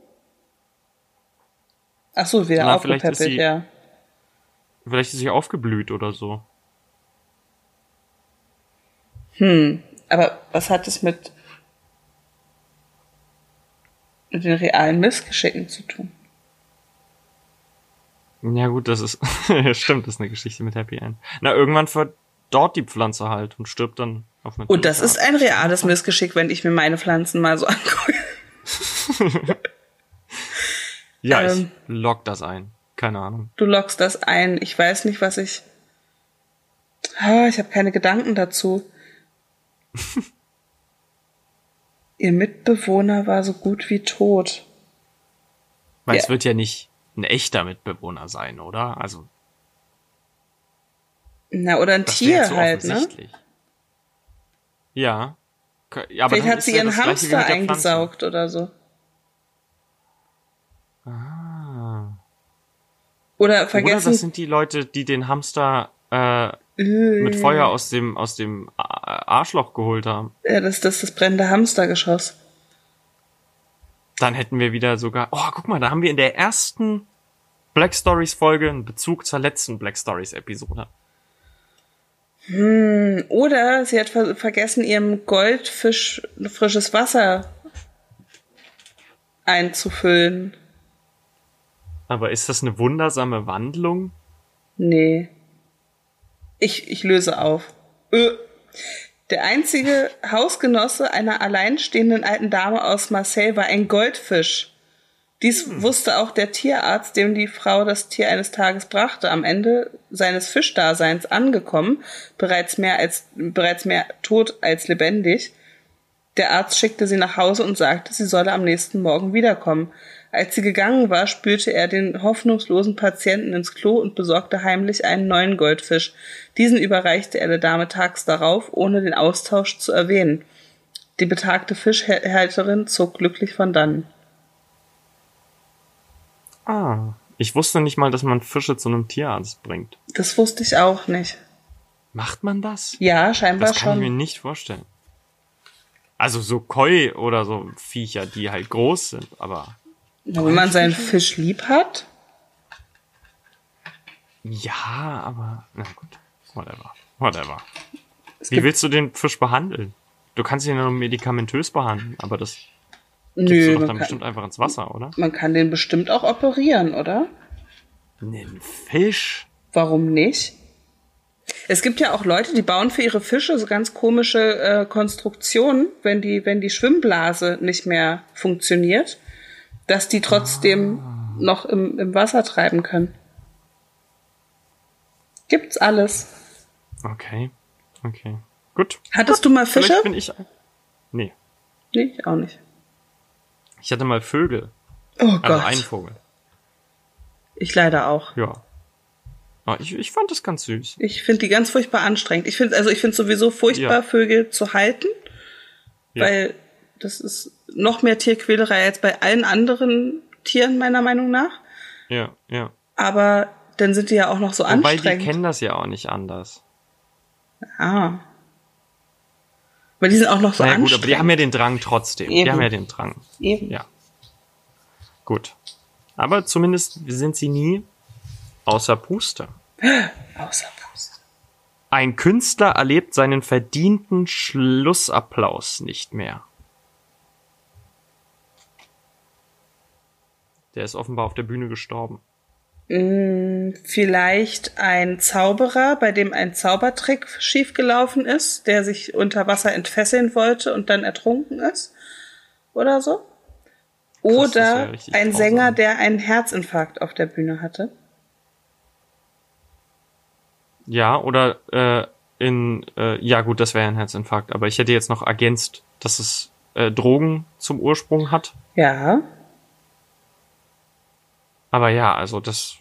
Ach so, wieder
Na, vielleicht
aufgepäppelt,
sie-
ja.
Vielleicht ist sie aufgeblüht oder so.
Hm. Aber was hat es mit, mit den realen Missgeschicken zu tun?
Ja gut, das ist stimmt, das ist eine Geschichte mit Happy End. Na, irgendwann verdorrt die Pflanze halt und stirbt dann auf eine
Und das ist ein reales Missgeschick, wenn ich mir meine Pflanzen mal so angucke.
ja,
Ähm.
ich log das ein. Keine Ahnung.
Du loggst das ein. Ich weiß nicht, was ich. Ah, ich habe keine Gedanken dazu. Ihr Mitbewohner war so gut wie tot.
Weil
Ja.
es wird ja nicht ein echter Mitbewohner sein, oder? Also
Na, oder ein Tier
so
halt, ne?
Ja. Ja
Vielleicht hat sie
ja
ihren Hamster eingesaugt oder so.
Ah.
Oder
Oder das
vergessen.
sind die Leute, die den Hamster äh,
Äh,
mit Feuer aus dem aus dem Arschloch geholt haben.
Ja, das, das ist das brennende Hamstergeschoss.
Dann hätten wir wieder sogar. Oh, guck mal, da haben wir in der ersten Black Stories Folge einen Bezug zur letzten Black Stories Episode.
Oder sie hat ver vergessen, ihrem Goldfisch frisches Wasser einzufüllen.
Aber ist das eine wundersame Wandlung?
Nee. Ich, ich löse auf. Ö. Der einzige Hausgenosse einer alleinstehenden alten Dame aus Marseille war ein Goldfisch. Dies wusste auch der Tierarzt, dem die Frau das Tier eines Tages brachte. Am Ende seines Fischdaseins angekommen, bereits mehr als, bereits mehr tot als lebendig. Der Arzt schickte sie nach Hause und sagte, sie solle am nächsten Morgen wiederkommen. Als sie gegangen war, spürte er den hoffnungslosen Patienten ins Klo und besorgte heimlich einen neuen Goldfisch. Diesen überreichte er der Dame tags darauf, ohne den Austausch zu erwähnen. Die betagte Fischhälterin zog glücklich von dannen.
Ah. Ich wusste nicht mal, dass man Fische zu einem Tierarzt bringt.
Das wusste ich auch nicht.
Macht man das?
Ja, scheinbar
Das kann ich mir
schon.
nicht vorstellen. Also so Koi oder so Viecher, die halt groß sind, aber
Na, Wenn man seinen Fisch lieb hat,
ja, aber na gut, whatever, whatever. Wie willst du den Fisch behandeln? Du kannst ihn ja nur medikamentös behandeln, aber das
nö, man
dann bestimmt
kann,
einfach ins Wasser, oder?
man kann den bestimmt auch operieren, oder?
Einen Fisch?
Warum nicht? Es gibt ja auch Leute, die bauen für ihre Fische so ganz komische äh, Konstruktionen, wenn die, wenn die Schwimmblase nicht mehr funktioniert, dass die trotzdem noch im, im Wasser treiben können. Gibt's alles.
Okay, okay. Gut.
Hattest du mal Fische?
Vielleicht bin ich. Nee.
Nee, ich auch nicht.
Ich hatte mal Vögel.
Oh
Also
Gott.
einen Vogel.
Ich leider auch.
Ja. Aber ich, ich fand das ganz süß.
Ich finde die ganz furchtbar anstrengend. Ich finde also ich finde sowieso furchtbar
Ja.
Vögel zu halten,
Ja.
weil das ist noch mehr Tierquälerei als bei allen anderen Tieren meiner Meinung nach.
Ja, ja.
Aber dann sind die ja auch noch so
Wobei die
anstrengend.
kennen das ja auch nicht anders.
ah. Weil die sind auch noch so
Na ja, gut, aber die haben ja den Drang trotzdem.
Eben.
Die haben ja den Drang.
Eben.
Ja. Gut. Aber zumindest sind sie nie außer Puste.
Außer Pust.
Ein Künstler erlebt seinen verdienten Schlussapplaus nicht mehr. Der ist offenbar auf der Bühne gestorben.
Mm, Vielleicht ein Zauberer, bei dem ein Zaubertrick schiefgelaufen ist, der sich unter Wasser entfesseln wollte und dann ertrunken ist. Oder so. Oder
richtig
ein
grausam.
Sänger, der einen Herzinfarkt auf der Bühne hatte.
Ja, oder äh, in, äh, ja gut, das wäre ein Herzinfarkt, aber ich hätte jetzt noch ergänzt, dass es äh, Drogen zum Ursprung hat.
Ja.
Aber ja, also das,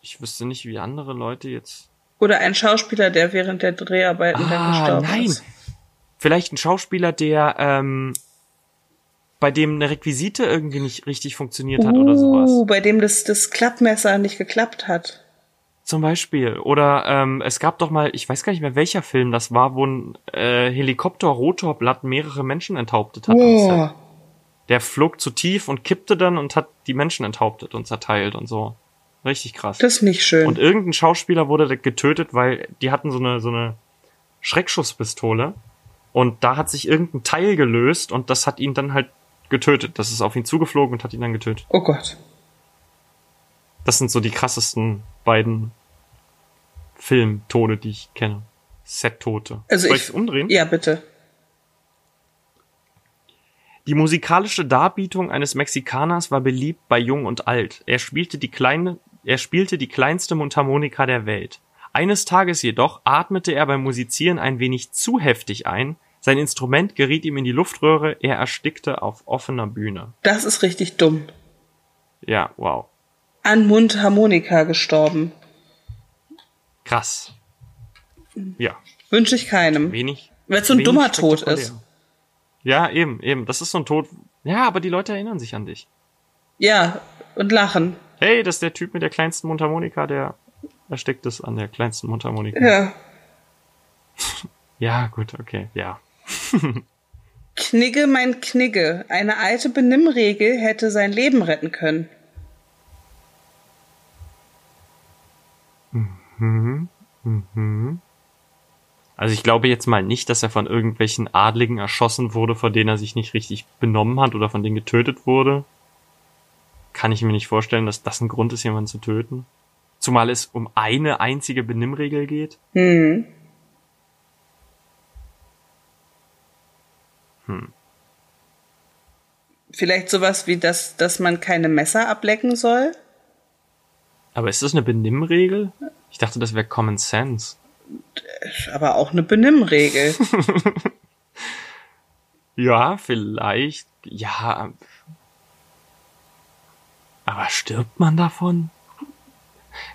ich wüsste nicht, wie andere Leute jetzt.
Oder ein Schauspieler, der während der Dreharbeiten dann
Ah,
gestorben
nein.
ist.
Vielleicht ein Schauspieler, der, ähm, bei dem eine Requisite irgendwie nicht richtig funktioniert hat oder
Uh,
sowas.
bei dem das, das Klappmesser nicht geklappt hat.
Zum Beispiel. Oder ähm, es gab doch mal, ich weiß gar nicht mehr welcher Film das war, wo ein äh, Helikopter-Rotorblatt mehrere Menschen enthauptet hat.
Boah.
Der flog zu tief und kippte dann und hat die Menschen enthauptet und zerteilt und so. Richtig krass.
Das ist nicht schön.
Und irgendein Schauspieler wurde getötet, weil die hatten so eine, so eine Schreckschusspistole. Und da hat sich irgendein Teil gelöst und das hat ihn dann halt getötet. Das ist auf ihn zugeflogen und hat ihn dann getötet.
oh Gott.
Das sind so die krassesten beiden Filmtode, die ich kenne. Set-Tote.
Also
Soll
ich-
ich's umdrehen?
Ja, bitte.
Die musikalische Darbietung eines Mexikaners war beliebt bei Jung und Alt. Er spielte die kleine, er spielte die kleinste Mundharmonika der Welt. Eines Tages jedoch atmete er beim Musizieren ein wenig zu heftig ein. Sein Instrument geriet ihm in die Luftröhre, er erstickte auf offener Bühne.
Das ist richtig dumm.
Ja, wow.
An Mundharmonika gestorben.
Krass. Ja,
Wünsche ich keinem.
wenig.
Weil es so ein dummer Tod ist.
Ja, eben, eben. Das ist so ein Tod. Ja, aber die Leute erinnern sich an dich.
Ja, und lachen.
Hey, das ist der Typ mit der kleinsten Mundharmonika, der erstickt ist an der kleinsten Mundharmonika.
Ja.
Ja, gut, okay, ja.
Knigge, mein Knigge. Eine alte Benimmregel hätte sein Leben retten können.
Also ich glaube jetzt mal nicht, dass er von irgendwelchen Adligen erschossen wurde, vor denen er sich nicht richtig benommen hat oder von denen getötet wurde. Kann ich mir nicht vorstellen, dass das ein Grund ist, jemanden zu töten. Zumal es um eine einzige Benimmregel geht.
Hm. Vielleicht sowas wie das, dass man keine Messer ablecken soll?
Aber ist das eine Benimmregel? Ich dachte, das wäre Common Sense.
Aber auch eine Benimmregel.
Ja, vielleicht. Ja. Aber stirbt man davon?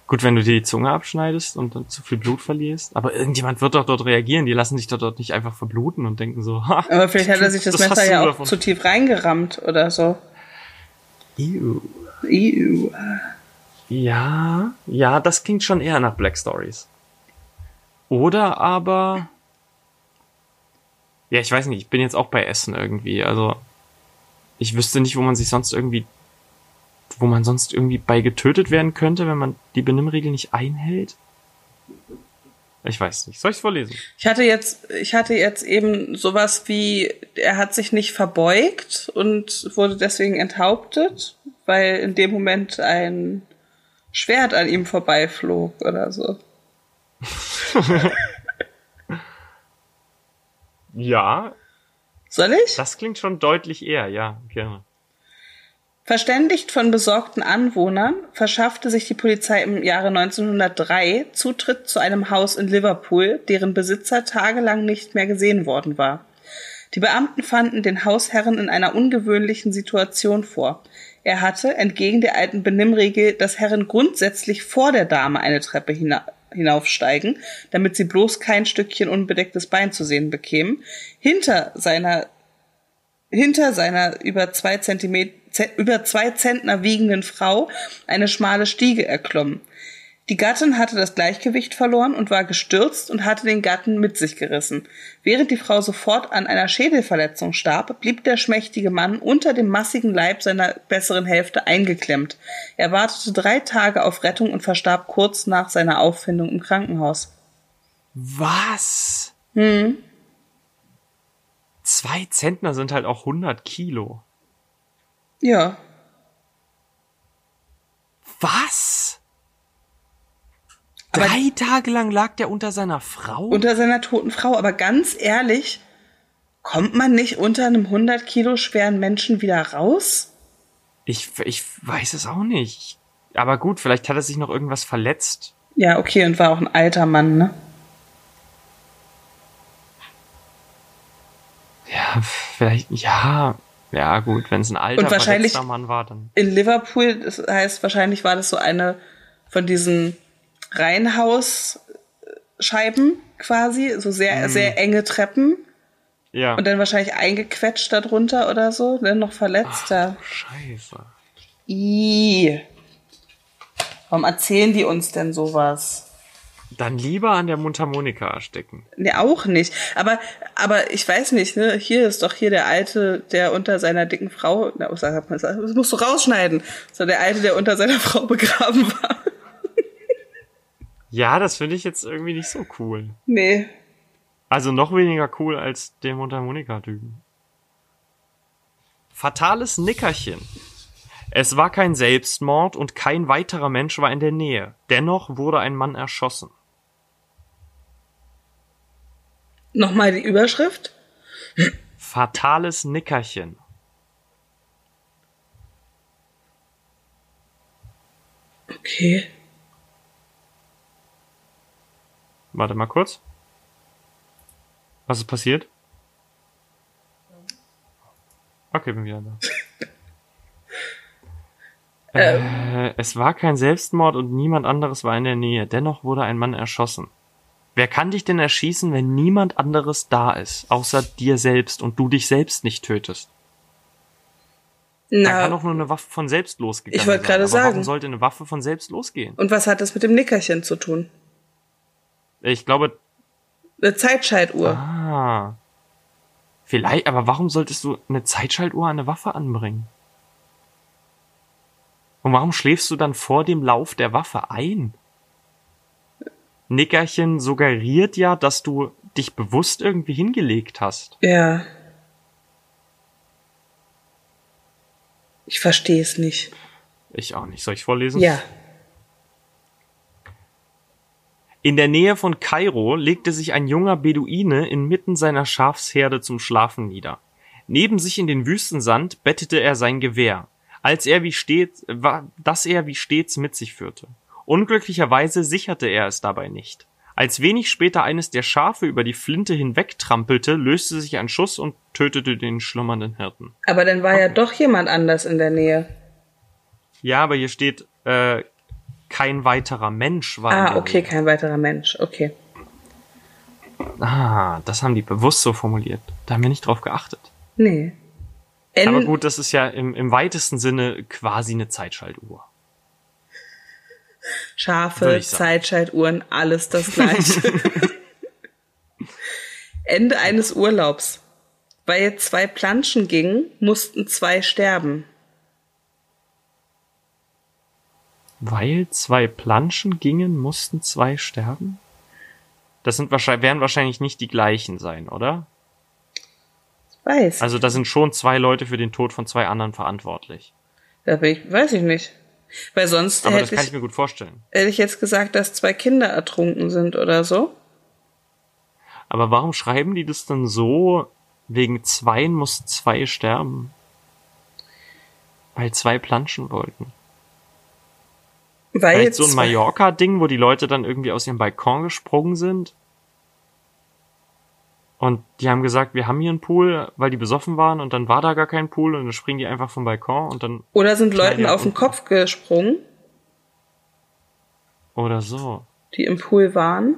Gut, wenn du dir die Zunge abschneidest und dann zu viel Blut verlierst. Aber irgendjemand wird doch dort reagieren. Die lassen sich doch dort nicht einfach verbluten und denken so, ha.
Aber vielleicht hat er sich das,
Das
Messer ja auch
davon.
zu tief reingerammt oder so.
Ew.
Iu.
Ja, ja, das klingt schon eher nach Black Stories. Oder aber. Ja, ich weiß nicht, ich bin jetzt auch bei Essen irgendwie. Also, ich wüsste nicht, wo man sich sonst irgendwie. Wo man sonst irgendwie bei getötet werden könnte, wenn man die Benimmregel nicht einhält. Ich weiß nicht. Soll ich's vorlesen?
Ich hatte jetzt, ich hatte jetzt eben sowas wie, er hat sich nicht verbeugt und wurde deswegen enthauptet, weil in dem Moment ein Schwert an ihm vorbeiflog oder so.
Ja,
Soll ich?
das klingt schon deutlich eher, ja, gerne.
Verständigt von besorgten Anwohnern verschaffte sich die Polizei im Jahre 1903 Zutritt zu einem Haus in Liverpool, deren Besitzer tagelang nicht mehr gesehen worden war. Die Beamten fanden den Hausherren in einer ungewöhnlichen Situation vor. Er hatte, entgegen der alten Benimmregel, dass Herren grundsätzlich vor der Dame eine Treppe hina hinaufsteigen, damit sie bloß kein Stückchen unbedecktes Bein zu sehen bekämen, hinter seiner hinter seiner über zwei Zentimeter, über zwei Zentner wiegenden Frau eine schmale Stiege erklommen. Die Gattin hatte das Gleichgewicht verloren und war gestürzt und hatte den Gatten mit sich gerissen. Während die Frau sofort an einer Schädelverletzung starb, blieb der schmächtige Mann unter dem massigen Leib seiner besseren Hälfte eingeklemmt. Er wartete drei Tage auf Rettung und verstarb kurz nach seiner Auffindung im Krankenhaus.
Was?
Hm.
Zwei Zentner sind halt auch 100 Kilo.
Ja.
Was?
Aber-
Drei Tage lang lag der unter seiner Frau?
unter seiner toten Frau. Aber ganz ehrlich, kommt man nicht unter einem 100 Kilo schweren Menschen wieder raus?
ich, ich weiß es auch nicht. Aber gut, vielleicht hat er sich noch irgendwas verletzt.
Ja, okay, und war auch ein alter Mann, ne?
Ja, vielleicht, ja. Ja, gut, wenn es ein alter,
Und wahrscheinlich-
verletzter Mann war, dann.
In Liverpool, das heißt, wahrscheinlich war das so eine von diesen Reihenhausscheiben quasi, so sehr, sehr enge Treppen
Ja.
und dann wahrscheinlich eingequetscht darunter oder so, dann noch verletzt. Ja.
Scheiße.
Ih. Warum erzählen die uns denn sowas?
Dann lieber an der Mundharmonika ersticken.
Ne, auch nicht. Aber, aber ich weiß nicht, ne? Hier ist doch hier der Alte, der unter seiner dicken Frau, na, das musst du rausschneiden. So der Alte, der unter seiner Frau begraben war.
Ja, das finde ich jetzt irgendwie nicht so cool.
Nee.
Also noch weniger cool als den Mundharmonika-Typen. Fatales Nickerchen. Es war kein Selbstmord und kein weiterer Mensch war in der Nähe. Dennoch wurde ein Mann erschossen.
Nochmal die Überschrift?
Fatales Nickerchen.
Okay.
Warte mal kurz. Was ist passiert? Okay, bin wieder da. äh, es war kein Selbstmord und niemand anderes war in der Nähe. Dennoch wurde ein Mann erschossen. Wer kann dich denn erschießen, wenn niemand anderes da ist, außer dir selbst und du dich selbst nicht tötest?
Na,
Da kann doch nur eine Waffe von selbst losgegangen
Ich wollte gerade
Aber Warum
sagen.
sollte eine Waffe von selbst losgehen?
und was hat das mit dem Nickerchen zu tun?
Ich glaube,
Eine Zeitschaltuhr.
ah. Vielleicht, aber warum solltest du eine Zeitschaltuhr an eine Waffe anbringen? Und warum schläfst du dann vor dem Lauf der Waffe ein? Nickerchen suggeriert ja, dass du dich bewusst irgendwie hingelegt hast.
Ja. Ich verstehe es nicht.
Ich auch nicht. Soll ich vorlesen?
Ja.
In der Nähe von Kairo legte sich ein junger Beduine inmitten seiner Schafsherde zum Schlafen nieder. Neben sich in den Wüstensand bettete er sein Gewehr, als er wie stets, das er wie stets mit sich führte. Unglücklicherweise sicherte er es dabei nicht. Als wenig später eines der Schafe über die Flinte hinwegtrampelte, löste sich ein Schuss und tötete den schlummernden Hirten.
Aber dann war ja doch jemand anders in der Nähe.
Ja, aber hier steht, äh, kein weiterer Mensch war
Ah, okay,
Nähe.
kein weiterer Mensch. Okay.
Ah, das haben die bewusst so formuliert. Da haben wir nicht drauf geachtet.
Nee. En
Aber gut, das ist ja im, im weitesten Sinne quasi eine Zeitschaltuhr.
Schafe,
ich.
Zeitschaltuhren, alles das gleiche. Ende eines Urlaubs. Weil zwei Planschen gingen, mussten zwei sterben.
Weil zwei Planschen gingen, mussten zwei sterben? Das sind wahrscheinlich, werden wahrscheinlich nicht die gleichen sein, oder?
Weiß.
Also da sind schon zwei Leute für den Tod von zwei anderen verantwortlich.
da bin ich, weiß ich nicht. Weil sonst
Aber das
hätte
kann
ich,
ich mir gut vorstellen.
hätte ich jetzt gesagt, dass zwei Kinder ertrunken sind oder so.
Aber warum schreiben die das dann so? Wegen zweien muss zwei sterben. Weil zwei planschen wollten.
Weil
Vielleicht so ein Mallorca-Ding, wo die Leute dann irgendwie aus ihrem Balkon gesprungen sind. Und die haben gesagt, wir haben hier einen Pool, weil die besoffen waren und dann war da gar kein Pool und dann springen die einfach vom Balkon und dann
Oder sind Leuten
ja
auf den. Kopf gesprungen,
oder so.
die im Pool waren.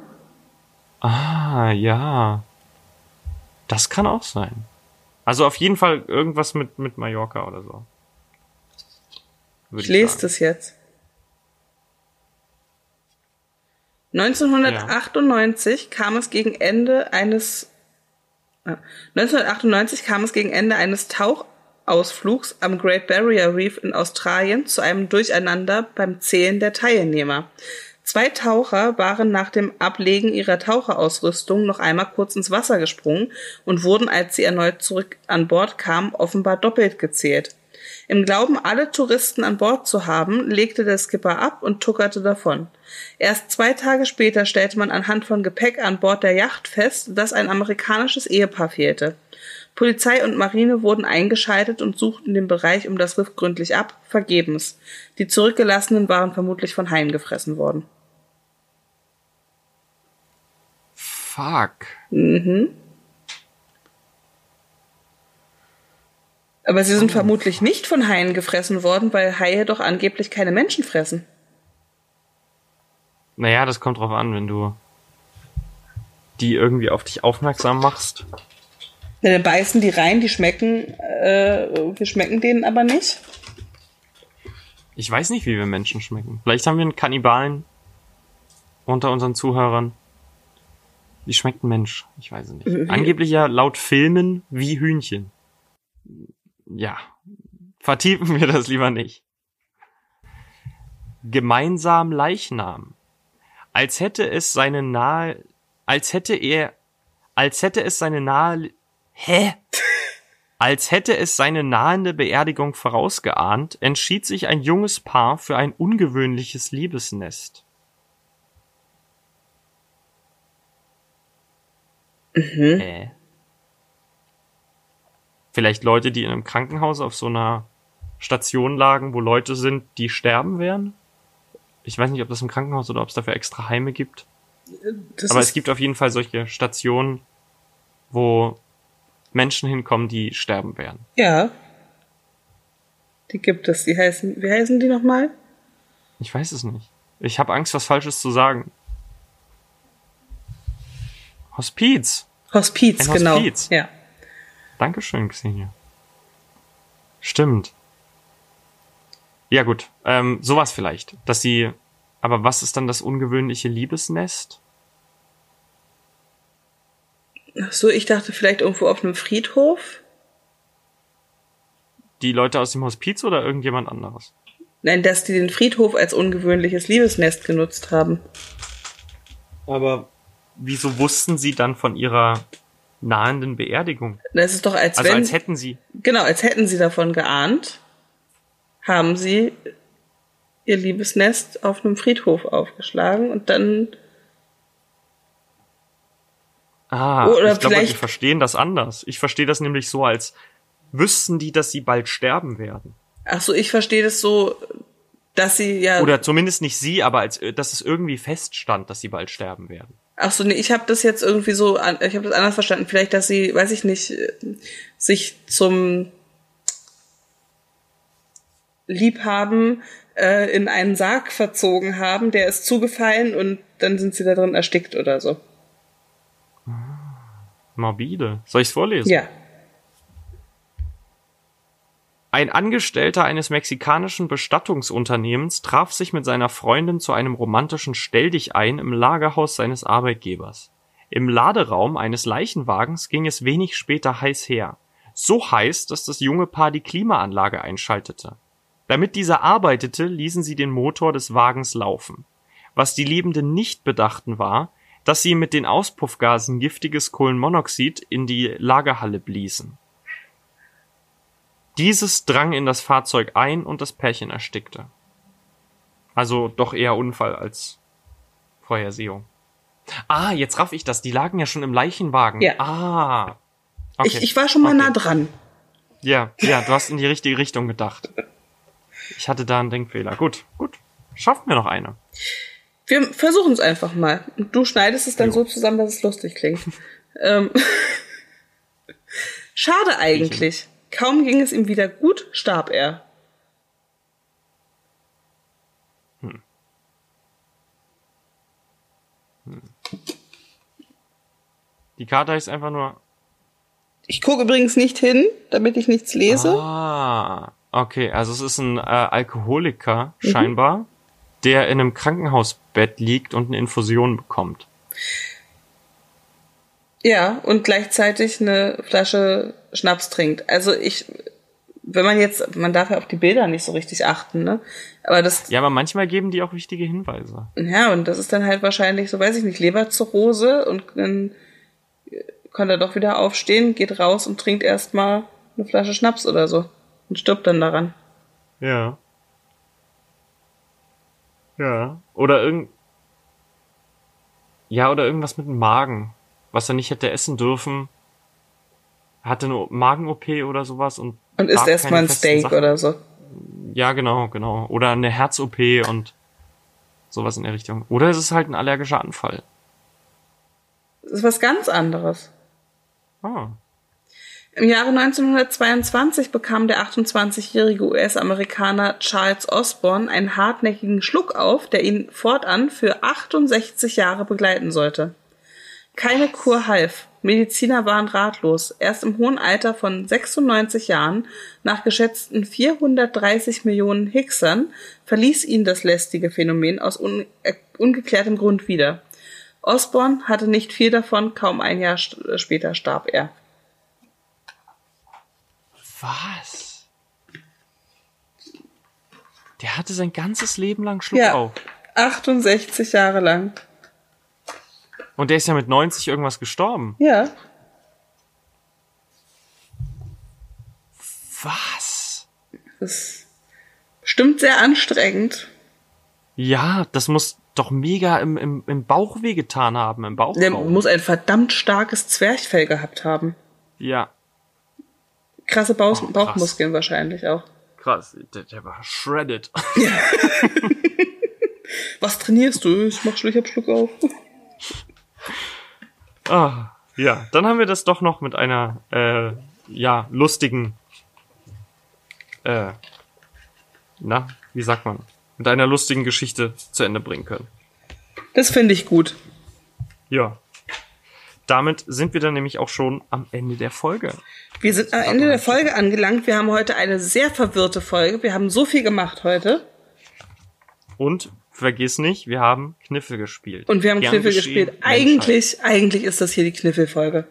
Ah, ja. Das kann auch sein. Also auf jeden Fall irgendwas mit, mit Mallorca oder so. Würde
Ich lese das jetzt. 1998 kam es gegen Ende eines 1998 kam es gegen Ende eines Tauchausflugs am Great Barrier Reef in Australien zu einem Durcheinander beim Zählen der Teilnehmer. Zwei Taucher waren nach dem Ablegen ihrer Taucherausrüstung noch einmal kurz ins Wasser gesprungen und wurden, als sie erneut zurück an Bord kamen, offenbar doppelt gezählt. Im Glauben, alle Touristen an Bord zu haben, legte der Skipper ab und tuckerte davon. Erst zwei Tage später stellte man anhand von Gepäck an Bord der Yacht fest, dass ein amerikanisches Ehepaar fehlte. Polizei und Marine wurden eingeschaltet und suchten den Bereich um das Riff gründlich ab, vergebens. Die Zurückgelassenen waren vermutlich von Haien gefressen worden.
Fuck.
Aber sie sind vermutlich nicht von Haien gefressen worden, weil Haie doch angeblich keine Menschen fressen.
Naja, das kommt drauf an, wenn du die irgendwie auf dich aufmerksam machst.
Ja, dann beißen die rein, die schmecken, äh, wir schmecken denen aber nicht.
Ich weiß nicht, wie wir Menschen schmecken. Vielleicht haben wir einen Kannibalen unter unseren Zuhörern. Wie schmeckt ein Mensch? Ich weiß es nicht. Angeblich ja laut Filmen wie Hühnchen. Ja. Vertiefen wir das lieber nicht. Gemeinsam Leichnam. Als hätte es seine nahe, als hätte er, als hätte es seine nahe, hä? Als hätte es seine nahende Beerdigung vorausgeahnt, entschied sich ein junges Paar für ein ungewöhnliches Liebesnest.
Mhm.
Äh. Vielleicht Leute, die in einem Krankenhaus auf so einer Station lagen, wo Leute sind, die sterben werden? Ich weiß nicht, ob das im Krankenhaus oder ob es dafür extra Heime gibt.
Das
Aber es gibt auf jeden Fall solche Stationen, wo Menschen hinkommen, die sterben werden.
Ja. Die gibt es. Die heißen, wie heißen die nochmal?
Ich weiß es nicht. Ich habe Angst, was Falsches zu sagen. Hospiz.
Hospiz,
Ein
genau.
Hospiz.
Ja.
Dankeschön, Xenia. Stimmt. Ja gut, ähm, sowas vielleicht, dass sie. Aber was ist dann das ungewöhnliche Liebesnest?
Ach so, ich dachte vielleicht irgendwo auf einem Friedhof.
Die Leute aus dem Hospiz oder irgendjemand anderes?
Nein, dass die den Friedhof als ungewöhnliches Liebesnest genutzt haben.
Aber wieso wussten sie dann von ihrer nahenden Beerdigung?
Das ist doch als
Also
wenn
als hätten sie.
genau, als hätten sie davon geahnt, haben sie ihr Liebesnest auf einem Friedhof aufgeschlagen und dann
Ah,
Oder
ich glaube, die verstehen das anders. Ich verstehe das nämlich so, als wüssten die, dass sie bald sterben werden.
ach so, ich verstehe das so, dass sie ja
Oder zumindest nicht sie, aber als dass es irgendwie feststand, dass sie bald sterben werden.
Ach so, nee, ich habe das jetzt irgendwie so, ich habe das anders verstanden. Vielleicht, dass sie, weiß ich nicht, äh, sich zum Liebhaben äh, in einen Sarg verzogen haben, der ist zugefallen und dann sind sie da drin erstickt oder so.
Morbide. Soll ich's vorlesen?
Ja.
Ein Angestellter eines mexikanischen Bestattungsunternehmens traf sich mit seiner Freundin zu einem romantischen Stelldichein im Lagerhaus seines Arbeitgebers. Im Laderaum eines Leichenwagens ging es wenig später heiß her. So heiß, dass das junge Paar die Klimaanlage einschaltete. Damit dieser arbeitete, ließen sie den Motor des Wagens laufen. Was die Liebenden nicht bedachten war, dass sie mit den Auspuffgasen giftiges Kohlenmonoxid in die Lagerhalle bliesen. Dieses drang in das Fahrzeug ein und das Pärchen erstickte. Also doch eher Unfall als Vorhersehung. Ah, jetzt raff ich das. Die lagen ja schon im Leichenwagen.
Ja.
Ah. Okay.
Ich, ich war schon mal
Okay.
nah dran.
Ja, ja, du hast in die richtige Richtung gedacht. Ich hatte da einen Denkfehler. Gut, gut. Schaffen wir noch eine.
Wir versuchen es einfach mal. Und du schneidest es dann
Jo.
so zusammen, dass es lustig klingt. ähm. Schade eigentlich. Kaum ging es ihm wieder gut, starb er.
Die Karte heißt einfach nur.
Ich gucke übrigens nicht hin, damit ich nichts lese.
Ah, okay. Also es ist ein äh, Alkoholiker
Mhm.
scheinbar, der in einem Krankenhausbett liegt und eine Infusion bekommt.
Ja, und gleichzeitig eine Flasche Schnaps trinkt. Also ich, wenn man jetzt, man darf ja auf die Bilder nicht so richtig achten, ne? Aber das,
Ja, aber manchmal geben die auch wichtige Hinweise.
ja, und das ist dann halt wahrscheinlich, so weiß ich nicht, Leberzirrhose und dann kann er doch wieder aufstehen, geht raus und trinkt erstmal eine Flasche Schnaps oder so und stirbt dann daran.
Ja. Ja. Oder irgend. Ja, oder irgendwas mit dem Magen, was er nicht hätte essen dürfen. Hatte eine Magen-OP oder sowas und.
Und isst erstmal ein Steak
Sachen-
oder so.
Ja, genau, genau. Oder eine Herz-OP und sowas in der Richtung. Oder es ist halt ein allergischer Anfall.
Das ist was ganz anderes.
Ah.
Im Jahre 1922 bekam der 28-jährige US-Amerikaner Charles Osborne einen hartnäckigen Schluck auf, der ihn fortan für 68 Jahre begleiten sollte. Keine Kur half. Mediziner waren ratlos. Erst im hohen Alter von 96 Jahren, nach geschätzten 430 Millionen Hicksern, verließ ihn das lästige Phänomen aus un äh, ungeklärtem Grund wieder. Osborne hatte nicht viel davon, kaum ein Jahr st später starb er.
Was? Der hatte sein ganzes Leben lang Schluck
Ja.
auf.
68 Jahre lang.
Und der ist ja mit 90 irgendwas gestorben.
Ja.
Was?
Das ist bestimmt sehr anstrengend.
Ja, das muss doch mega im, im, im Bauch wehgetan haben, im Bauch.
Der muss ein verdammt starkes Zwerchfell gehabt haben.
Ja.
Krasse Bauch
Oh, krass.
Bauchmuskeln wahrscheinlich auch.
Krass, der, der war shredded.
Was trainierst du? Ich mach Schluck, ich hab Schluck auf.
Ah, ja, dann haben wir das doch noch mit einer, äh, ja, lustigen, äh, na, wie sagt man, mit einer lustigen Geschichte zu Ende bringen können.
Das finde ich gut.
Ja. Damit sind wir dann nämlich auch schon am Ende der Folge.
Wir sind am Ende der Folge angelangt. Wir haben heute eine sehr verwirrte Folge. Wir haben so viel gemacht heute.
Und vergiss nicht, wir haben Kniffel gespielt.
Und wir haben
Gern
Kniffel gespielt.
Menschheit.
Eigentlich, eigentlich ist das hier die Kniffelfolge.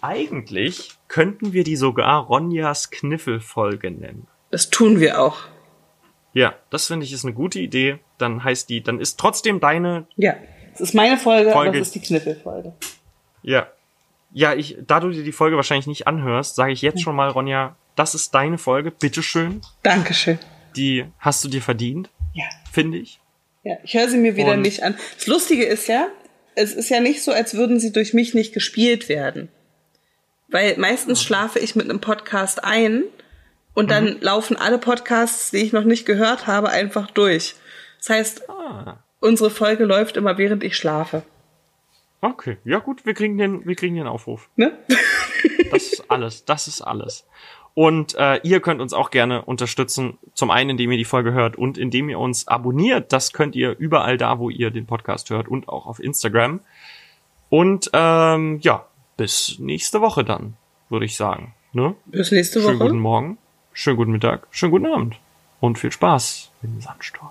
Eigentlich könnten wir die sogar Ronjas Kniffelfolge nennen.
Das tun wir auch.
Ja, das finde ich ist eine gute Idee. Dann heißt die, dann ist trotzdem deine,
Ja. Es ist meine Folge,
Folge.
aber es ist die Kniffelfolge.
ja. Ja, ich, da du dir die Folge wahrscheinlich nicht anhörst, sage ich jetzt schon mal, Ronja, das ist deine Folge, bitteschön.
Dankeschön.
Die hast du dir verdient,
Ja.
finde ich.
Ja, ich höre sie mir wieder
Und-
nicht an. Das Lustige ist ja, es ist ja nicht so, als würden sie durch mich nicht gespielt werden. Weil meistens schlafe ich mit einem Podcast ein und dann laufen alle Podcasts, die ich noch nicht gehört habe, einfach durch. Das heißt,
Ah.
unsere Folge läuft immer während ich schlafe.
Okay, ja gut, wir kriegen den, wir kriegen den Aufruf.
Ne?
Das ist alles, das ist alles. Und äh, ihr könnt uns auch gerne unterstützen, zum einen, indem ihr die Folge hört und indem ihr uns abonniert. Das könnt ihr überall da, wo ihr den Podcast hört und auch auf Instagram. Und ähm, ja, bis nächste Woche dann, würde ich sagen. Ne?
Bis nächste
Schönen
Woche.
guten Morgen, schönen guten Mittag, schönen guten Abend und viel Spaß im Sandsturm.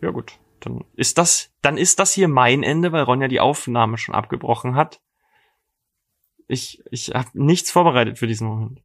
Ja gut, dann ist das, dann ist das hier mein Ende, weil Ronja die Aufnahme schon abgebrochen hat. Ich, ich habe nichts vorbereitet für diesen Moment.